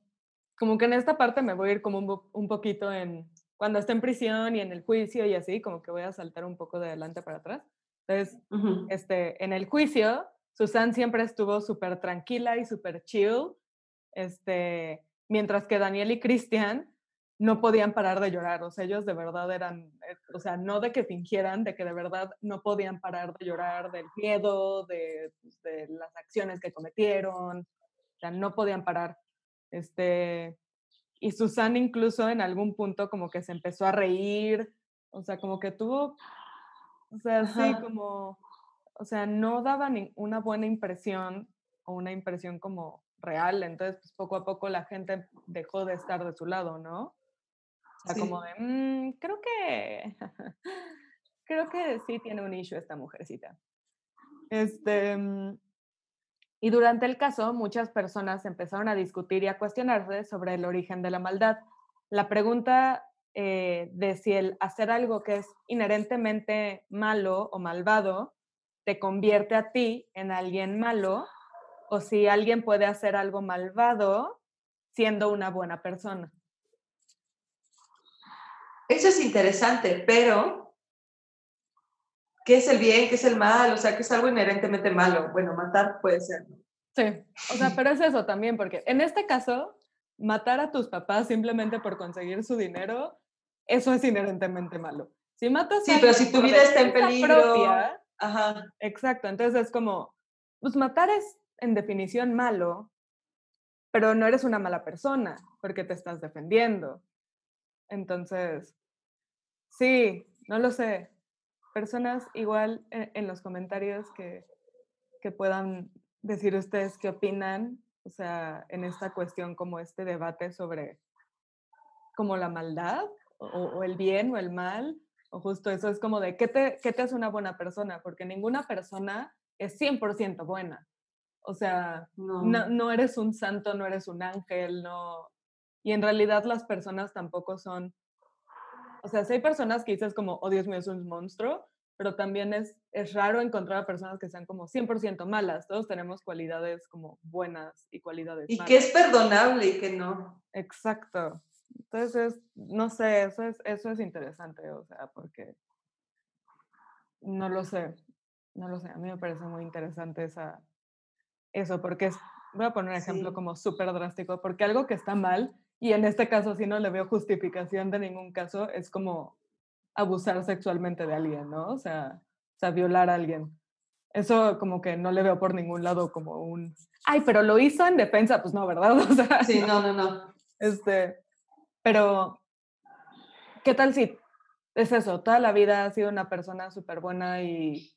[SPEAKER 1] como que en esta parte me voy a ir como un, un poquito en, cuando está en prisión y en el juicio y así, como que voy a saltar un poco de adelante para atrás. Entonces,
[SPEAKER 2] Ujú.
[SPEAKER 1] este, en el juicio, Susan siempre estuvo súper tranquila y súper chill, este, mientras que Daniel y Christian no podían parar de llorar, o sea, ellos de verdad eran, eh, o sea, no de que fingieran, de que de verdad no podían parar de llorar del miedo, de, pues, de las acciones que cometieron, o sea, no podían parar. Este, y Susan incluso en algún punto como que se empezó a reír, o sea, como que tuvo, o sea, sí, como, o sea, no daba ni una buena impresión o una impresión como real, entonces pues, poco a poco la gente dejó de estar de su lado, ¿no? O sea, como de, "Mm, creo que, creo que sí tiene un issue esta mujercita. Este, mm, y durante el caso, muchas personas empezaron a discutir y a cuestionarse sobre el origen de la maldad. La pregunta eh, de si el hacer algo que es inherentemente malo o malvado te convierte a ti en alguien malo o si alguien puede hacer algo malvado siendo una buena persona.
[SPEAKER 2] Eso es interesante, pero ¿qué es el bien? ¿Qué es el mal? O sea, ¿qué es algo inherentemente malo? Bueno, matar puede ser.
[SPEAKER 1] Sí, o sea, pero es eso también, porque en este caso, matar a tus papás simplemente por conseguir su dinero, eso es inherentemente malo. Si matas
[SPEAKER 2] Sí,
[SPEAKER 1] a
[SPEAKER 2] pero si tu vida está en peligro.
[SPEAKER 1] propia,
[SPEAKER 2] Ajá.
[SPEAKER 1] exacto, entonces es como, pues matar es en definición malo, pero no eres una mala persona porque te estás defendiendo. Entonces, sí, no lo sé. Personas igual en, en los comentarios que, que puedan decir ustedes qué opinan, o sea, en esta cuestión como este debate sobre como la maldad o, o el bien o el mal, o justo eso es como de, ¿qué te, qué te hace una buena persona? Porque ninguna persona es 100% buena. O sea,
[SPEAKER 2] No.
[SPEAKER 1] no, no eres un santo, no eres un ángel, no. Y en realidad las personas tampoco son. O sea, si hay personas que dices como, oh Dios mío, es un monstruo, pero también es, es raro encontrar a personas que sean como 100% malas. Todos tenemos cualidades como buenas y cualidades
[SPEAKER 2] Y
[SPEAKER 1] malas.
[SPEAKER 2] que es perdonable y que no.
[SPEAKER 1] Exacto. Entonces, es- no sé, eso es, eso es interesante, o sea, porque no lo sé, no lo sé, a mí me parece muy interesante esa, eso, porque es, voy a poner un ejemplo
[SPEAKER 2] Sí.
[SPEAKER 1] como súper drástico, porque algo que está mal, y en este caso sí no le veo justificación de ningún caso, es como abusar sexualmente de alguien, ¿no? O sea, o sea, violar a alguien. Eso como que no le veo por ningún lado como un, ay, pero lo hizo en defensa, pues no, ¿verdad? O sea,
[SPEAKER 2] Sí, no, no, no.
[SPEAKER 1] este, Pero, ¿qué tal si es eso? Toda la vida ha sido una persona súper buena y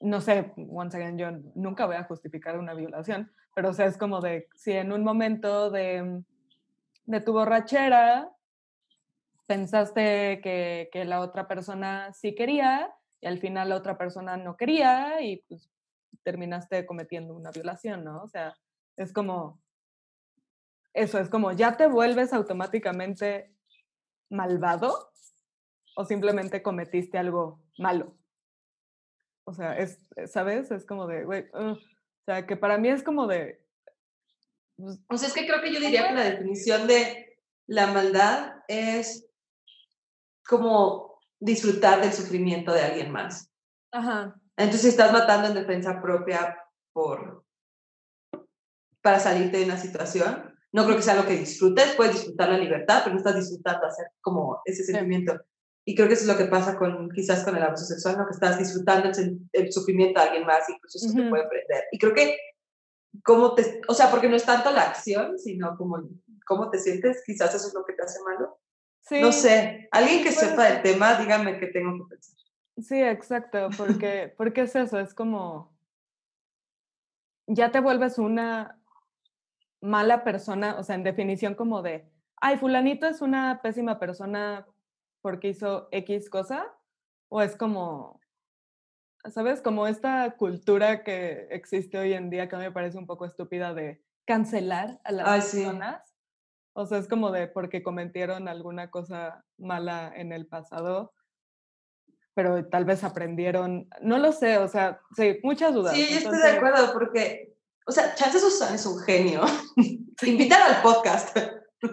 [SPEAKER 1] no sé, once again, yo nunca voy a justificar una violación, pero o sea, es como de si en un momento de, de tu borrachera pensaste que, que, la otra persona sí quería y al final la otra persona no quería y pues terminaste cometiendo una violación, ¿no? O sea, es como, eso es como, ya te vuelves automáticamente malvado o simplemente cometiste algo malo. O sea, es, eh, ¿sabes? Es como de, güey, o sea, que para mí es como de...
[SPEAKER 2] Pues o sea, es que creo que yo diría que la definición de la maldad es como disfrutar del sufrimiento de alguien más. Ajá. Entonces estás matando en defensa propia por para salirte de una situación. No creo que sea lo que disfrutes, puedes disfrutar la libertad, pero no estás disfrutando hacer como ese sentimiento. Y creo que eso es lo que pasa con quizás con el abuso sexual, ¿no? que estás disfrutando el, sufrimiento de alguien más, incluso eso te puede prender. Y creo que cómo te, o sea, porque no es tanto la acción, sino como cómo te sientes, quizás eso es lo que te hace malo. Sí. No sé, alguien que sepa del tema, dígame qué tengo que pensar.
[SPEAKER 1] Sí, exacto, porque, porque es eso, es como, ya te vuelves una mala persona, o sea, en definición como de, ay, fulanito es una pésima persona porque hizo X cosa, o es como, ¿sabes? Como esta cultura que existe hoy en día que me parece un poco estúpida de cancelar a las personas. O sea, es como de porque cometieron alguna cosa mala en el pasado, pero tal vez aprendieron, no lo sé, o sea, sí, muchas dudas.
[SPEAKER 2] Sí, yo estoy de acuerdo porque, o sea, Chance Susan es un genio. Invítalo al podcast.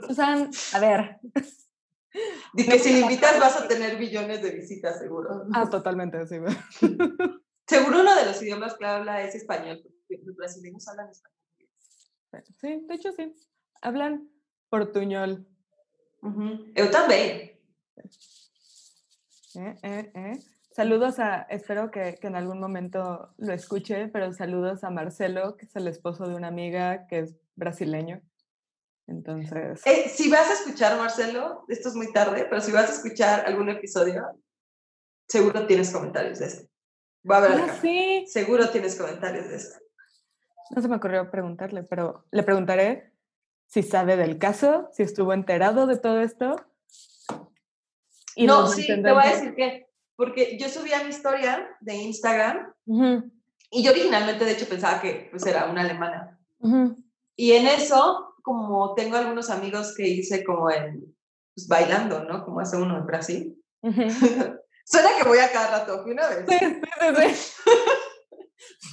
[SPEAKER 1] Susan, a ver,
[SPEAKER 2] y que si le invitas vas a tener billones de visitas, seguro.
[SPEAKER 1] Ah, totalmente, sí.
[SPEAKER 2] seguro uno de los idiomas que habla es español, porque los brasileños hablan español.
[SPEAKER 1] Sí, de hecho sí. Hablan portuñol.
[SPEAKER 2] Yo también.
[SPEAKER 1] Eh, eh, eh. Saludos a, espero que, que, en algún momento lo escuche, pero saludos a Marcelo, que es el esposo de una amiga que es brasileño. Entonces.
[SPEAKER 2] Eh, si vas a escuchar, Marcelo, esto es muy tarde, pero si vas a escuchar algún episodio, seguro tienes comentarios de esto. Va a ver ah, sí. Seguro tienes comentarios de esto.
[SPEAKER 1] No se me ocurrió preguntarle, pero le preguntaré si sabe del caso, si estuvo enterado de todo esto.
[SPEAKER 2] Y no, sí, te voy a decir que, porque yo subí a mi historia de Instagram y yo originalmente, de hecho, pensaba que pues, era una alemana. Y en eso como tengo algunos amigos que hice como en, pues, bailando, ¿no? Como hace uno en Brasil. Suena que voy a cada rato, fui una vez. Sí, sí,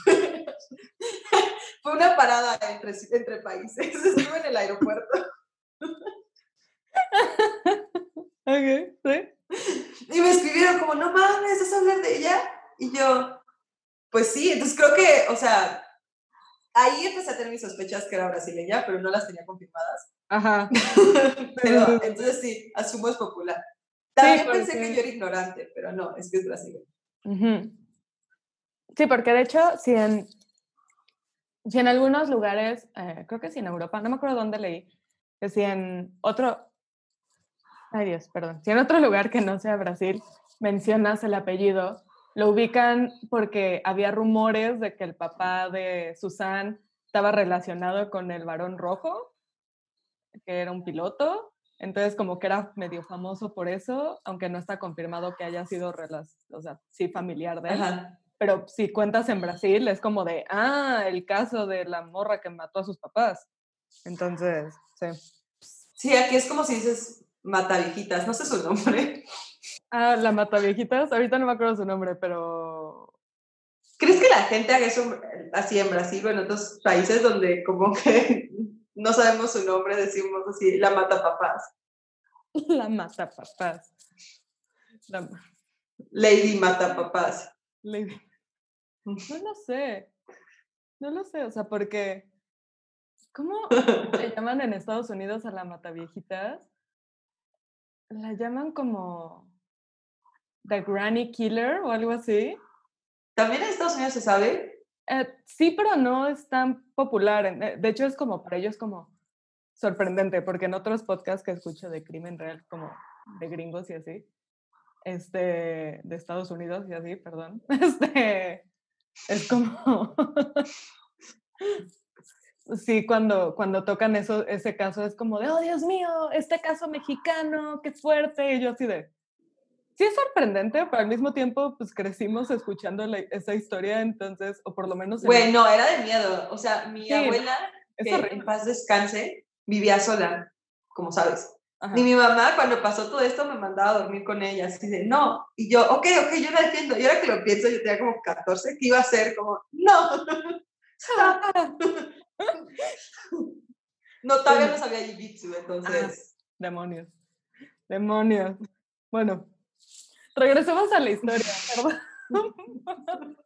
[SPEAKER 2] sí. Fue una parada entre, entre países, estuve en el aeropuerto.
[SPEAKER 1] ok, sí.
[SPEAKER 2] Y me escribieron como, no mames, ¿es hablar de ella? Y yo, pues sí, entonces creo que, o sea, ahí empecé a tener mis sospechas que era brasileña, pero no las tenía confirmadas. Ajá. pero entonces sí, asumo es popular. También pensé que yo era ignorante, pero no, es que es brasileña.
[SPEAKER 1] Sí, porque de hecho, si en, si en algunos lugares, eh, creo que sí en Europa, no me acuerdo dónde leí, que si en otro, ay Dios, perdón, si en otro lugar que no sea Brasil mencionas el apellido, lo ubican porque había rumores de que el papá de Susan estaba relacionado con el varón rojo, que era un piloto. Entonces, como que era medio famoso por eso, aunque no está confirmado que haya sido, o sea, sí familiar de él. Pero si cuentas en Brasil, es como de, ah, el caso de la morra que mató a sus papás. Entonces, sí.
[SPEAKER 2] Sí, aquí es como si dices matavijitas, no sé su nombre.
[SPEAKER 1] Ah, la mata viejitas. Ahorita no me acuerdo su nombre, pero.
[SPEAKER 2] ¿Crees que la gente haga eso así en Brasil o en otros países donde como que no sabemos su nombre, decimos así, la mata papás?
[SPEAKER 1] La mata papás.
[SPEAKER 2] Lady mata papás.
[SPEAKER 1] Lady. No lo sé. No lo sé, o sea, porque. ¿Cómo se llaman en Estados Unidos a la mata viejitas? La llaman como The Granny Killer o algo así.
[SPEAKER 2] ¿También en Estados Unidos se sabe?
[SPEAKER 1] Eh, sí, pero no es tan popular. Eh, de hecho, es como para ellos como, sorprendente, porque en otros podcasts que escucho de crimen real, como de gringos y así, este, de Estados Unidos y así, perdón, este, es como, sí, cuando, cuando tocan eso, ese caso es como de, oh Dios mío, este caso mexicano, qué fuerte, y yo así de, sí es sorprendente, pero al mismo tiempo, pues crecimos escuchando esa historia, entonces, o por lo menos...
[SPEAKER 2] Bueno, era de miedo, o sea, mi abuela, que en paz descanse, vivía sola, como sabes. Y mi mamá, cuando pasó todo esto, me mandaba a dormir con ella, así de, no. Y yo, ok, ok, yo la entiendo. Y ahora que lo pienso, yo tenía como 14, que iba a ser como, no, no, todavía no sabía jiu entonces.
[SPEAKER 1] demonios, demonios. Bueno, regresemos a la historia, perdón.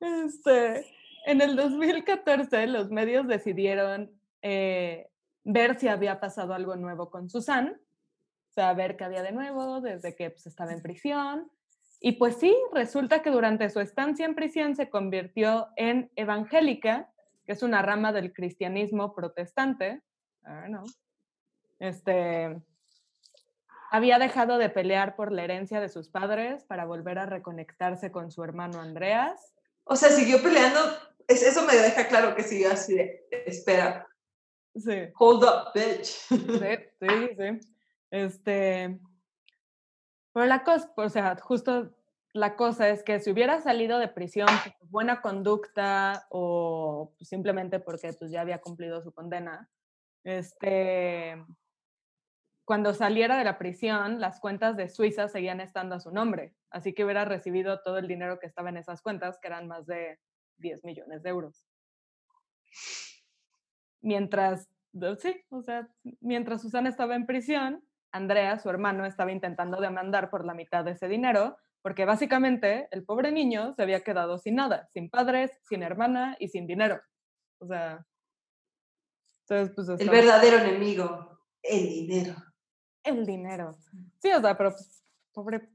[SPEAKER 1] Este, en el 2014 los medios decidieron eh, ver si había pasado algo nuevo con Susan, o sea, ver qué había de nuevo desde que pues, estaba en prisión. Y pues sí, resulta que durante su estancia en prisión se convirtió en evangélica, que es una rama del cristianismo protestante. no. Este, había dejado de pelear por la herencia de sus padres para volver a reconectarse con su hermano Andreas.
[SPEAKER 2] O sea, siguió peleando. Eso me deja claro que siguió así de, espera,
[SPEAKER 1] Sí.
[SPEAKER 2] Hold up, bitch.
[SPEAKER 1] Sí, sí, sí. Este. Pero la cosa, o sea, justo la cosa es que si hubiera salido de prisión por buena conducta o simplemente porque pues, ya había cumplido su condena, este, cuando saliera de la prisión, las cuentas de Suiza seguían estando a su nombre, así que hubiera recibido todo el dinero que estaba en esas cuentas, que eran más de 10 millones de euros mientras, sí, o sea, mientras Susana estaba en prisión, Andrea, su hermano, estaba intentando demandar por la mitad de ese dinero, porque básicamente el pobre niño se había quedado sin nada, sin padres, sin hermana y sin dinero. O sea, entonces, pues...
[SPEAKER 2] El verdadero enemigo, el dinero.
[SPEAKER 1] El dinero. Sí, o sea, pero pues, pobre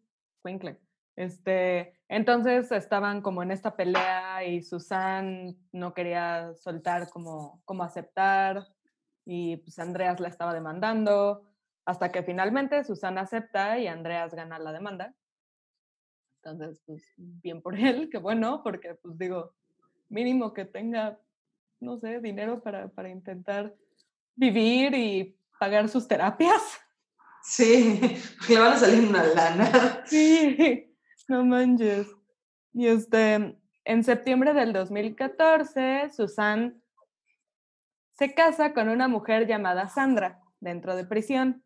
[SPEAKER 1] Quinkle. Este, entonces estaban como en esta pelea y Susan no quería soltar como, como aceptar y pues Andreas la estaba demandando hasta que finalmente Susan acepta y Andreas gana la demanda. Entonces, pues bien por él, qué bueno, porque pues digo, mínimo que tenga, no sé, dinero para, para intentar vivir y pagar sus terapias.
[SPEAKER 2] Sí, le van a salir una lana.
[SPEAKER 1] Sí, no manches. Y este, en septiembre del 2014, Susan se casa con una mujer llamada Sandra dentro de prisión.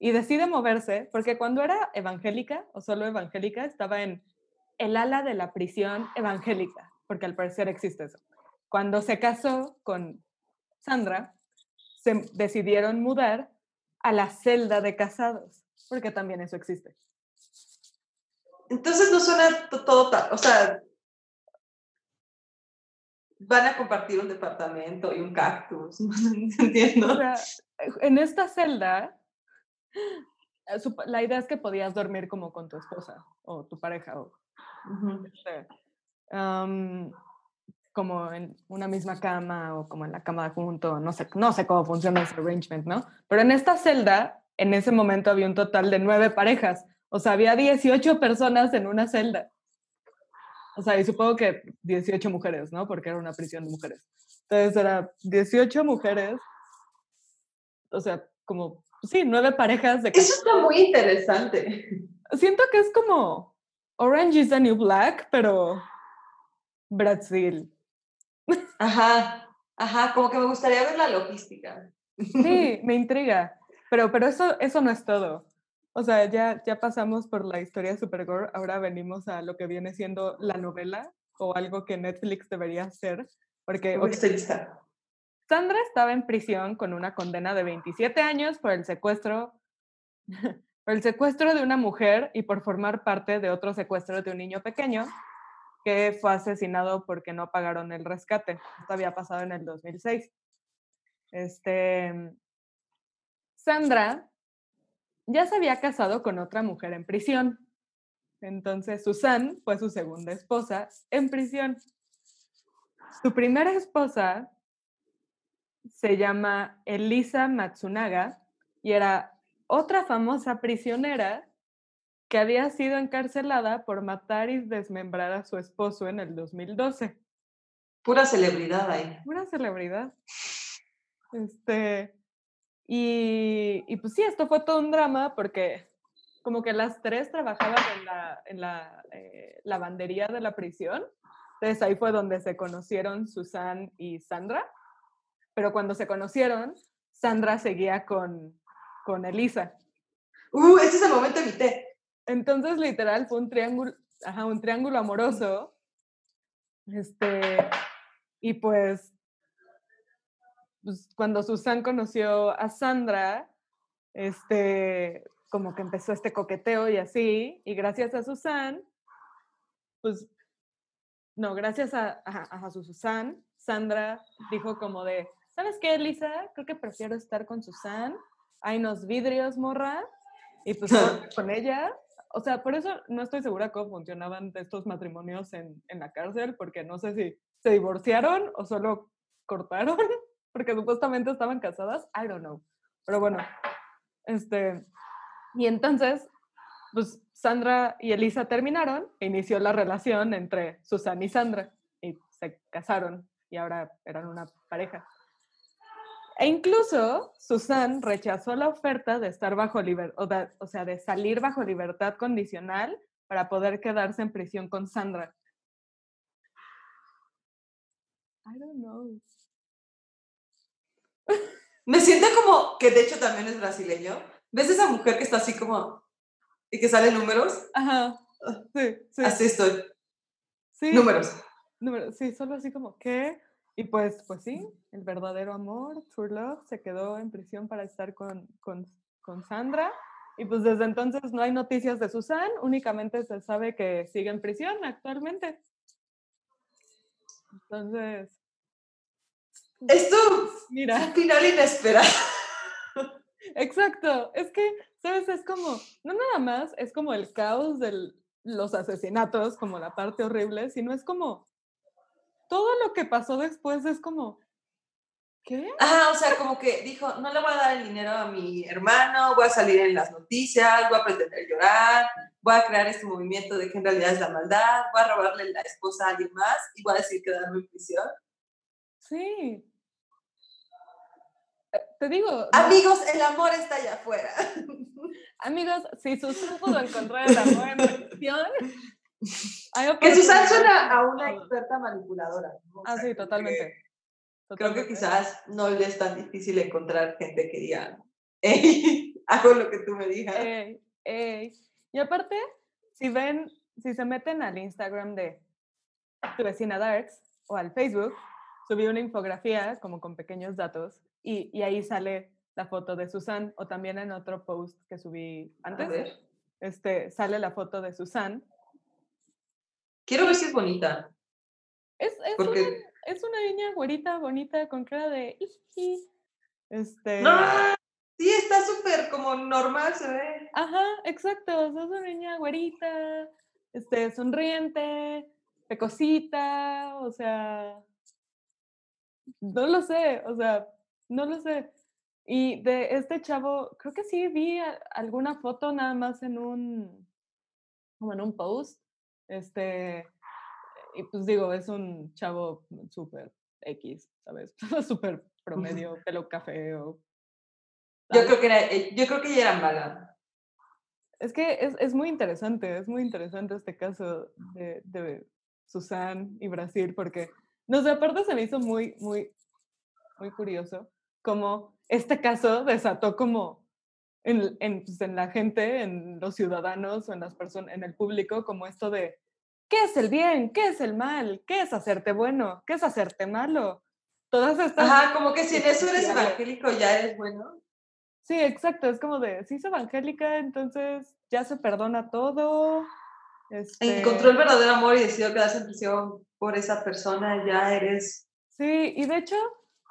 [SPEAKER 1] Y decide moverse porque cuando era evangélica o solo evangélica estaba en el ala de la prisión evangélica, porque al parecer existe eso. Cuando se casó con Sandra, se decidieron mudar a la celda de casados, porque también eso existe.
[SPEAKER 2] Entonces no suena todo tal, o sea, van a compartir un departamento y un cactus, entiendo.
[SPEAKER 1] en esta celda, eh, la idea es que podías dormir como con tu esposa o tu pareja o este, como en una misma cama o como en la cama junto, no sé, no sé cómo funciona ese arrangement, ¿no? Pero en esta celda, en ese momento había un total de nueve parejas o sea, había 18 personas en una celda. O sea, y supongo que 18 mujeres, ¿no? Porque era una prisión de mujeres. Entonces era 18 mujeres. O sea, como, sí, nueve parejas de...
[SPEAKER 2] Eso está muy interesante.
[SPEAKER 1] Siento que es como Orange is the New Black, pero Brasil.
[SPEAKER 2] Ajá, ajá, como que me gustaría ver la logística.
[SPEAKER 1] Sí, me intriga. Pero, pero eso, eso no es todo. O sea, ya, ya pasamos por la historia de Supergirl, ahora venimos a lo que viene siendo la novela o algo que Netflix debería hacer. Porque Sandra estaba en prisión con una condena de 27 años por el secuestro por el secuestro de una mujer y por formar parte de otro secuestro de un niño pequeño que fue asesinado porque no pagaron el rescate. Esto había pasado en el 2006. Este, Sandra ya se había casado con otra mujer en prisión. Entonces, Susan fue su segunda esposa en prisión. Su primera esposa se llama Elisa Matsunaga y era otra famosa prisionera que había sido encarcelada por matar y desmembrar a su esposo en el 2012.
[SPEAKER 2] Pura celebridad ahí.
[SPEAKER 1] Pura celebridad. Este, y, y pues sí, esto fue todo un drama porque como que las tres trabajaban en la, en la eh, lavandería de la prisión. Entonces ahí fue donde se conocieron Susan y Sandra. Pero cuando se conocieron, Sandra seguía con, con Elisa.
[SPEAKER 2] Uh, ese es el momento de mi té.
[SPEAKER 1] Entonces, literal, fue un triángulo, ajá, un triángulo amoroso. Este, y pues, pues, cuando Susan conoció a Sandra, este, como que empezó este coqueteo y así, y gracias a Susan, pues, no, gracias a, a, a Susan, Sandra dijo como de, ¿sabes qué, Elisa? Creo que prefiero estar con Susan. Hay unos vidrios, morra. Y pues con ella, o sea, por eso no estoy segura cómo funcionaban estos matrimonios en, en, la cárcel, porque no sé si se divorciaron o solo cortaron, porque supuestamente estaban casadas, I don't know. Pero bueno, este, y entonces, pues Sandra y Elisa terminaron, e inició la relación entre Susan y Sandra, y se casaron, y ahora eran una pareja. E incluso Susan rechazó la oferta de estar bajo libertad, o sea, de salir bajo libertad condicional para poder quedarse en prisión con Sandra. I don't know.
[SPEAKER 2] Me siento como que de hecho también es brasileño. ¿Ves esa mujer que está así como y que sale números?
[SPEAKER 1] Ajá. Sí, sí.
[SPEAKER 2] Así estoy.
[SPEAKER 1] Sí.
[SPEAKER 2] Números.
[SPEAKER 1] Números, sí, solo así como que y pues, pues sí, el verdadero amor, True Love, se quedó en prisión para estar con, con, con, Sandra. Y pues desde entonces no hay noticias de Susan, únicamente se sabe que sigue en prisión actualmente. Entonces.
[SPEAKER 2] Esto, mira. Un final inesperado.
[SPEAKER 1] Exacto, es que, ¿sabes? Es como, no nada más, es como el caos de los asesinatos, como la parte horrible, sino es como todo lo que pasó después es como, ¿qué?
[SPEAKER 2] Ah, o sea, como que dijo, no le voy a dar el dinero a mi hermano, voy a salir en las noticias, voy a pretender llorar, voy a crear este movimiento de que en realidad es la maldad, voy a robarle la esposa a alguien más y voy a decir quedarme en prisión.
[SPEAKER 1] Sí. Eh, te digo.
[SPEAKER 2] Amigos, el amor está allá afuera.
[SPEAKER 1] Amigos, si Susan pudo encontrar el amor en prisión,
[SPEAKER 2] que Susan suena a una experta manipuladora.
[SPEAKER 1] Ah, sí, totalmente.
[SPEAKER 2] Creo que quizás no le es tan difícil encontrar gente que diga, hey, hago lo que tú me digas.
[SPEAKER 1] Y aparte, si ven, si se meten al Instagram de tu vecina Darks o al Facebook, subí una infografía como con pequeños datos y, y ahí sale la foto de Susan o también en otro post que subí antes. Este, sale la foto de Susan
[SPEAKER 2] Quiero ver si es bonita.
[SPEAKER 1] Es, es, una, es una niña güerita, bonita, con cara de... Este...
[SPEAKER 2] No, sí, está súper como normal, se ve.
[SPEAKER 1] Ajá, exacto. Es una niña güerita, este, sonriente, pecosita, o sea... No lo sé, o sea, no lo sé. Y de este chavo, creo que sí vi alguna foto nada más en un, como en un post, este, y pues digo, es un chavo súper X, ¿sabes? súper promedio, pelo café o...
[SPEAKER 2] Yo creo que era, eh, yo creo que ella era mala.
[SPEAKER 1] Es que es, es, muy interesante, es muy interesante este caso de, de Susan y Brasil, porque, no sé, aparte se me hizo muy, muy, muy curioso como este caso desató como en, en, pues, en la gente, en los ciudadanos o en las personas, en el público, como esto de ¿Qué es el bien? ¿Qué es el mal? ¿Qué es hacerte bueno? ¿Qué es hacerte malo? Todas estas...
[SPEAKER 2] Ajá, como que si en eso eres evangélico ya eres bueno.
[SPEAKER 1] Sí, exacto, es como de, si es evangélica, entonces ya se perdona todo.
[SPEAKER 2] Este... Encontró el verdadero amor y decidió quedarse en prisión por esa persona, ya eres...
[SPEAKER 1] Sí, y de hecho,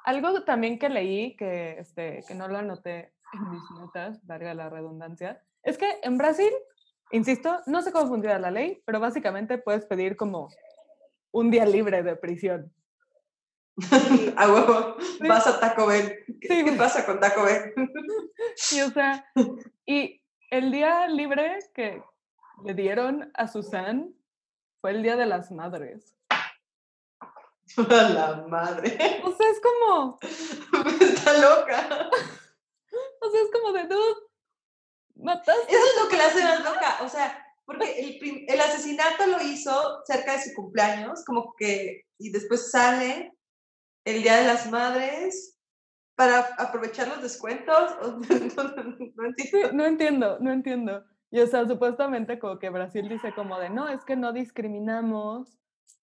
[SPEAKER 1] algo también que leí, que, este, que no lo anoté en mis notas, valga la redundancia, es que en Brasil Insisto, no sé cómo funciona la ley, pero básicamente puedes pedir como un día libre de prisión.
[SPEAKER 2] a huevo, vas a Taco Bell. ¿Qué, ¿qué pasa con Taco Bell?
[SPEAKER 1] Y o sea, y el día libre que le dieron a Susan fue el Día de las Madres.
[SPEAKER 2] A la madre.
[SPEAKER 1] O sea, es como,
[SPEAKER 2] Está loca.
[SPEAKER 1] o sea, es como de dude, mataste.
[SPEAKER 2] Eso es lo que la hace loca. O sea, porque el, el asesinato lo hizo cerca de su cumpleaños, como que, y después sale el Día de las Madres para aprovechar los descuentos. No, no- no
[SPEAKER 1] Sí,
[SPEAKER 2] entiendo.
[SPEAKER 1] no entiendo, no entiendo. Y o sea, supuestamente como que Brasil dice como de, no, es que no discriminamos,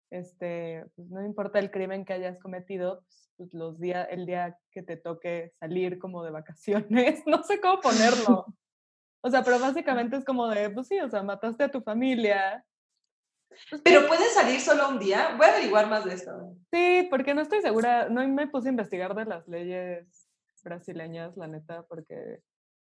[SPEAKER 1] este, pues no importa el crimen que hayas cometido, pues, los días, el día que te toque salir como de vacaciones, no sé cómo ponerlo. O sea, pero básicamente es como de, pues sí, o sea, mataste a tu familia. Pues,
[SPEAKER 2] Pero pueden salir solo un día. Voy a averiguar más de esto.
[SPEAKER 1] Sí, porque no estoy segura, no me puse a investigar de las leyes brasileñas, la neta, porque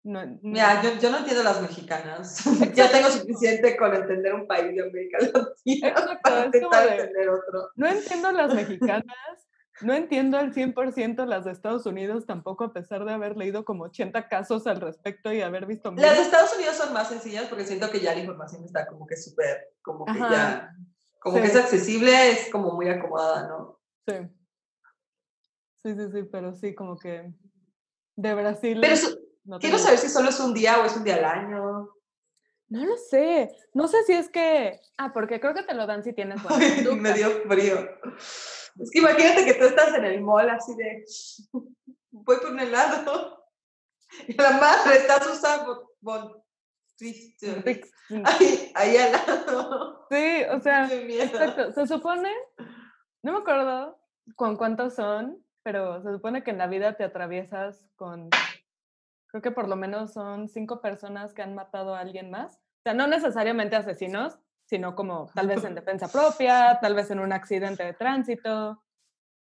[SPEAKER 1] no, no-
[SPEAKER 2] Mira, yo, yo no entiendo las mexicanas. ya tengo suficiente con entender un país de América Latina
[SPEAKER 1] Exacto,
[SPEAKER 2] para intentar
[SPEAKER 1] de-
[SPEAKER 2] entender otro.
[SPEAKER 1] No entiendo las mexicanas, no entiendo al 100% las de Estados Unidos tampoco, a pesar de haber leído como 80 casos al respecto y haber visto
[SPEAKER 2] Las de. Estados Unidos son más sencillas porque siento que ya la información está como que súper, como que
[SPEAKER 1] Ajá,
[SPEAKER 2] ya, como que es accesible, es como muy acomodada, ¿no?
[SPEAKER 1] Sí. Sí, sí, sí, pero sí, como que de Brasil.
[SPEAKER 2] Pero eso-
[SPEAKER 1] no
[SPEAKER 2] quiero saber si solo es un día o es un día al año.
[SPEAKER 1] No lo sé. No sé si es que. Ah, porque creo que te lo dan si tienes buena
[SPEAKER 2] me dio frío. Es que imagínate que tú estás en el mall así de, voy por un helado. Y la madre está.
[SPEAKER 1] Sí,
[SPEAKER 2] Ahí, ahí al lado.
[SPEAKER 1] Sí, o sea. Exacto, se supone, no me acuerdo con cuántos son, pero se supone que en la vida te atraviesas con, creo que por lo menos son cinco personas que han matado a alguien más. O sea, no necesariamente asesinos, sino como tal vez en defensa propia, tal vez en un accidente de tránsito,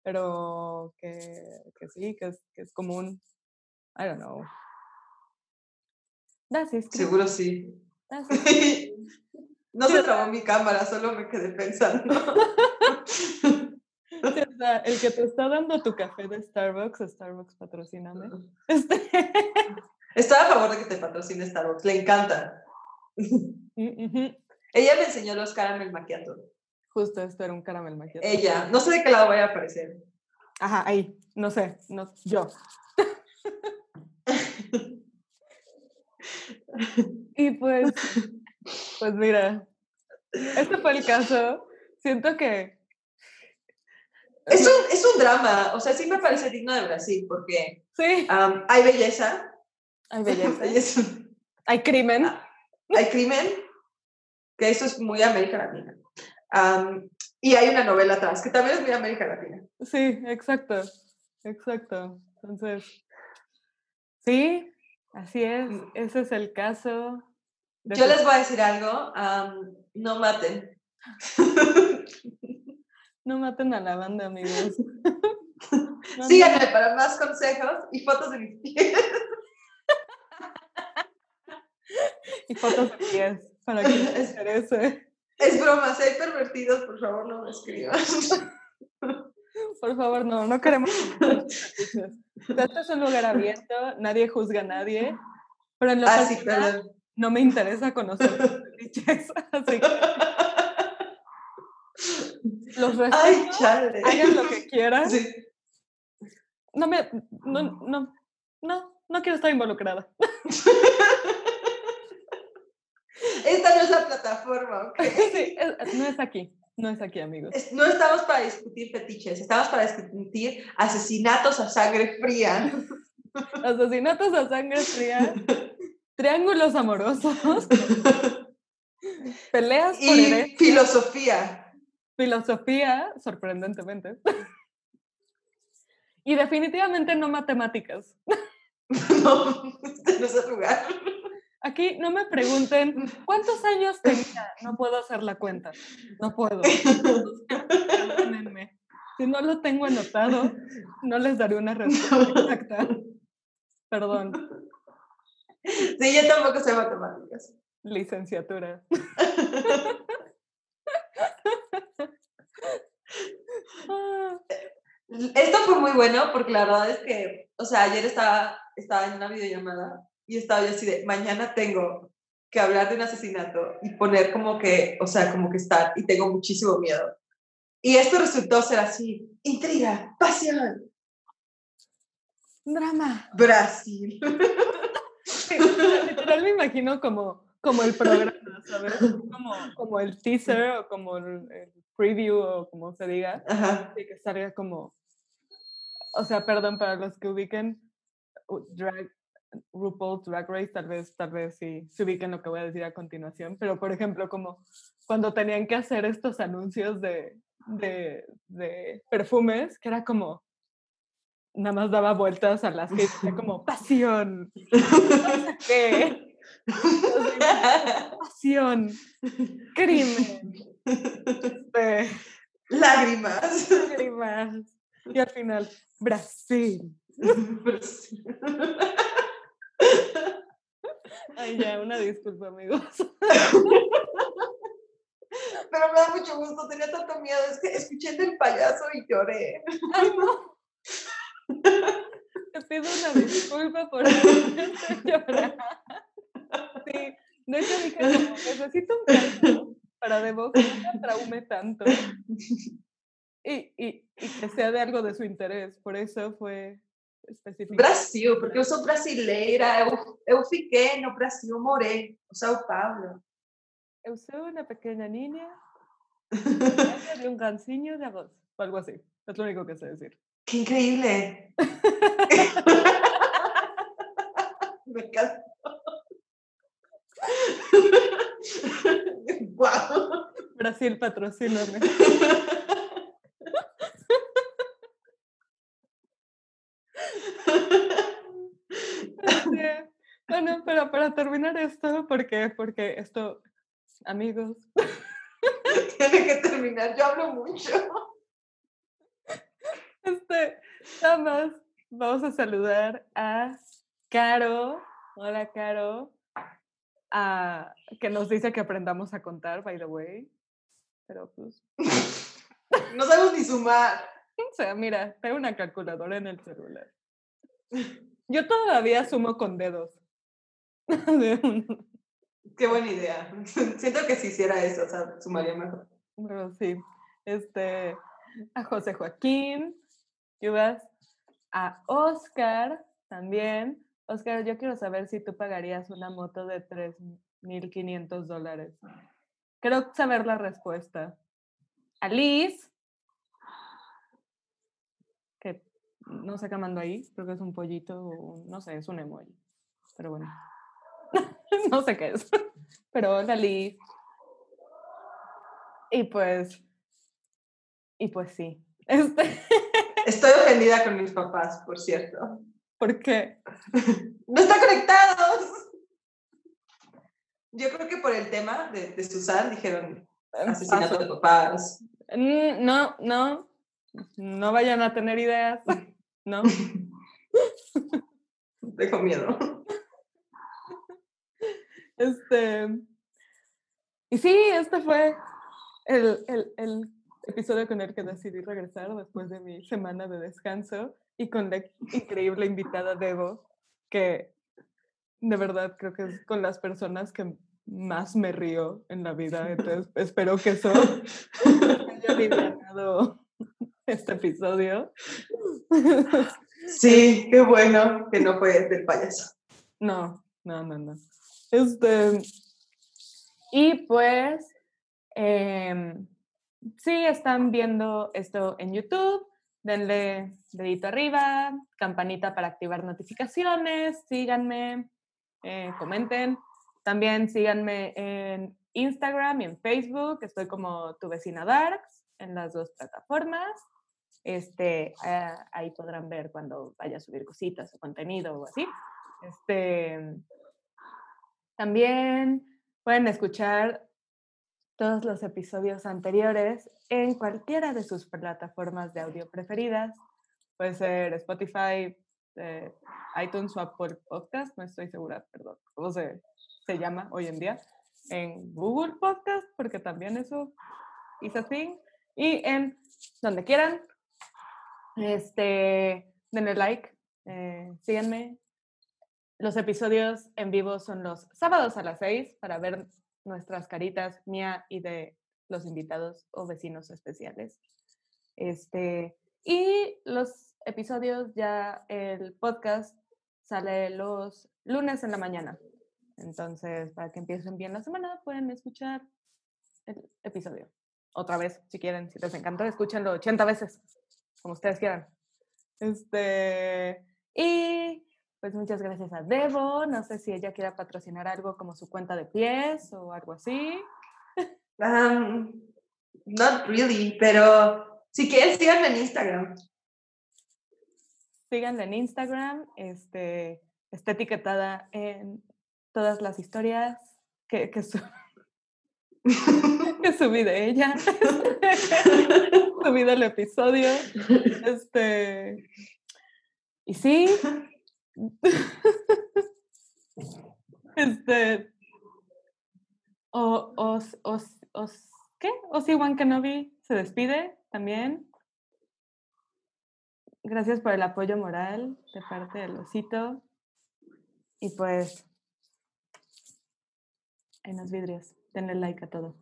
[SPEAKER 1] pero que, que sí, que es, que es común. I don't know. That's.
[SPEAKER 2] Seguro sí.
[SPEAKER 1] That's.
[SPEAKER 2] No se trabó mi cámara, solo me quedé pensando.
[SPEAKER 1] Sí, o sea, el que te está dando tu café de Starbucks, Starbucks patrocíname. Este,
[SPEAKER 2] Estaba a favor de que te patrocine Starbucks, le encanta.
[SPEAKER 1] mm.
[SPEAKER 2] Ella me enseñó los caramel macchiato.
[SPEAKER 1] Justo esto era un caramel macchiato.
[SPEAKER 2] Ella, no sé de qué lado vaya a aparecer.
[SPEAKER 1] Ajá, ahí, no sé, no, yo. y pues, pues mira, este fue el caso. Siento que
[SPEAKER 2] Es un, es un drama, o sea, sí me parece digno de Brasil, porque
[SPEAKER 1] sí,
[SPEAKER 2] hay belleza,
[SPEAKER 1] hay belleza, hay crimen.
[SPEAKER 2] Ah. hay crimen, que eso es muy América Latina. Y hay una novela atrás, que también es muy América Latina.
[SPEAKER 1] Sí, exacto, exacto. Entonces, sí, así es,
[SPEAKER 2] Mm.
[SPEAKER 1] ese es el caso.
[SPEAKER 2] Yo les voy a decir algo, no maten.
[SPEAKER 1] No maten a la banda, amigos. No, no,
[SPEAKER 2] Síganme para más consejos y fotos de mis pies.
[SPEAKER 1] Y fotos de pies, para que les
[SPEAKER 2] Es-
[SPEAKER 1] interese.
[SPEAKER 2] Es broma, si hay pervertidos, por favor no me escriban.
[SPEAKER 1] Por favor, no, no queremos Este es un lugar abierto, nadie juzga a nadie, pero en lo
[SPEAKER 2] Ah, sí,
[SPEAKER 1] no me interesa conocer así que los respeto,
[SPEAKER 2] Ay, chale.
[SPEAKER 1] hagan lo que quieran.
[SPEAKER 2] Sí.
[SPEAKER 1] No me, no, no, no, no quiero estar involucrada.
[SPEAKER 2] Esta no es la plataforma, ¿ok?
[SPEAKER 1] Sí, es- no es aquí, no es aquí, amigos.
[SPEAKER 2] No estamos para discutir fetiches, estamos para discutir asesinatos a sangre fría.
[SPEAKER 1] Asesinatos a sangre fría, triángulos amorosos, peleas por
[SPEAKER 2] Y
[SPEAKER 1] herencia,
[SPEAKER 2] filosofía.
[SPEAKER 1] Filosofía, sorprendentemente. Y definitivamente no matemáticas.
[SPEAKER 2] No, este no es el lugar.
[SPEAKER 1] Aquí no me pregunten cuántos años tenía. No puedo hacer la cuenta. No puedo. Perdónenme. Si no lo tengo anotado, no les daré una respuesta exacta. Perdón,
[SPEAKER 2] Sí, yo tampoco sé matemáticas.
[SPEAKER 1] licenciatura. Ah,
[SPEAKER 2] Esto fue muy bueno porque la verdad es que, o sea, ayer estaba, estaba en una videollamada y estaba yo así de, mañana tengo que hablar de un asesinato y poner como que, o sea, como que estar, y tengo muchísimo miedo. Y esto resultó ser así, intriga, pasión.
[SPEAKER 1] Drama.
[SPEAKER 2] Brasil.
[SPEAKER 1] literal me imagino como, como el programa, ¿sabes? Como, como el teaser o como el, preview o como se diga.
[SPEAKER 2] Ajá.
[SPEAKER 1] Que salga como, o sea, perdón para los que ubiquen drag, RuPaul's Drag Race, tal vez, tal vez sí se ubiquen lo que voy a decir a continuación, pero por ejemplo, como cuando tenían que hacer estos anuncios de, de, de perfumes, que era como, nada más daba vueltas a las que como pasión, qué, pasión, crimen, este,
[SPEAKER 2] lágrimas,
[SPEAKER 1] lágrimas, y al final, Brasil.
[SPEAKER 2] Brasil.
[SPEAKER 1] Ay, ya, una disculpa, amigos.
[SPEAKER 2] Pero me da mucho gusto, tenía tanto miedo, es que escuché el del payaso y lloré.
[SPEAKER 1] Ay, no. Te pido una disculpa por llorar. Sí, de hecho dije, como, necesito un caso para de voz no me traume tanto. Y, y, y que sea de algo de su interés, por eso fue específico.
[SPEAKER 2] Brasil, porque eu sou brasileira, eu, eu fiquei no Brasil, morei, no São Paulo.
[SPEAKER 1] Eu sou una pequeña niña de un ganciño de arroz, o algo así. Es lo único que sé decir.
[SPEAKER 2] ¡Qué increíble! Me encanta. ¡Wow!
[SPEAKER 1] Brasil, patrocíname. Este, bueno, pero para terminar esto, porque, porque esto, amigos,
[SPEAKER 2] Tiene que terminar, yo hablo mucho.
[SPEAKER 1] este, nada más vamos a saludar a Caro. Hola, Caro. a- que nos dice que aprendamos a contar, by the way. Pero pues,
[SPEAKER 2] No sabemos ni sumar.
[SPEAKER 1] o sea, mira, tengo una calculadora en el celular. Yo todavía sumo con dedos. De
[SPEAKER 2] Qué buena idea. Siento que si hiciera eso, o sea, sumaría mejor.
[SPEAKER 1] Pero sí, este, a José Joaquín, Yubas, a Oscar también. Oscar, yo quiero saber si tú pagarías una moto de 3.500 dólares. Quiero saber la respuesta. A Liz, que no sé qué mando ahí, creo que es un pollito, no sé, es un emoji, pero bueno. no sé qué es, pero Liz. Y pues, y pues sí. Este,
[SPEAKER 2] Estoy ofendida con mis papás, por cierto.
[SPEAKER 1] porque
[SPEAKER 2] ¡No están conectados! Yo creo que por el tema de, de Susan dijeron asesinato de papás.
[SPEAKER 1] Mm, no, no, no vayan a tener ideas, no.
[SPEAKER 2] Tengo miedo.
[SPEAKER 1] Este, y sí, este fue el, el, el episodio con el que decidí regresar después de mi semana de descanso y con la increíble invitada Debo, que de verdad creo que es con las personas que más me río en la vida. Entonces espero que eso haya alivianado este episodio.
[SPEAKER 2] Sí, qué bueno que no fue del payaso.
[SPEAKER 1] No, no, no, no. Este, y pues, si están viendo esto en YouTube, denle dedito arriba, campanita para activar notificaciones, síganme, eh, comenten. También síganme en Instagram y en Facebook, estoy como tu vecina Darks en las dos plataformas. Este, ah, ahí podrán ver cuando vaya a subir cositas o contenido o así. Este, también pueden escuchar todos los episodios anteriores en cualquiera de sus plataformas de audio preferidas. Puede ser Spotify, eh, iTunes o Apple Podcast, no estoy segura, perdón, cómo se, se llama hoy en día. En Google Podcast, porque también eso is a thing. Y en donde quieran. Este, denle like, eh, síganme. Los episodios en vivo son los sábados a las 6 para ver nuestras caritas, mía y de los invitados o vecinos especiales. Este, y los episodios ya, el podcast sale los lunes en la mañana. Entonces, para que empiecen bien la semana, pueden escuchar el episodio. Otra vez, si quieren, si les encantó, escúchenlo 80 veces, como ustedes quieran. Este, y pues muchas gracias a Debo. No sé si ella quiera patrocinar algo como su cuenta de pies o algo así.
[SPEAKER 2] Um, not really, pero si quieres, síganme en Instagram.
[SPEAKER 1] Síganme en Instagram. Este, está etiquetada en todas las historias que, que, que subí de ella. subí del episodio. Este. Y sí. este. O, os, os, os, ¿Qué? Osi-Wan Kenobi se despide también. Gracias por el apoyo moral de parte del osito. Y pues, en los vidrios, denle like a todo.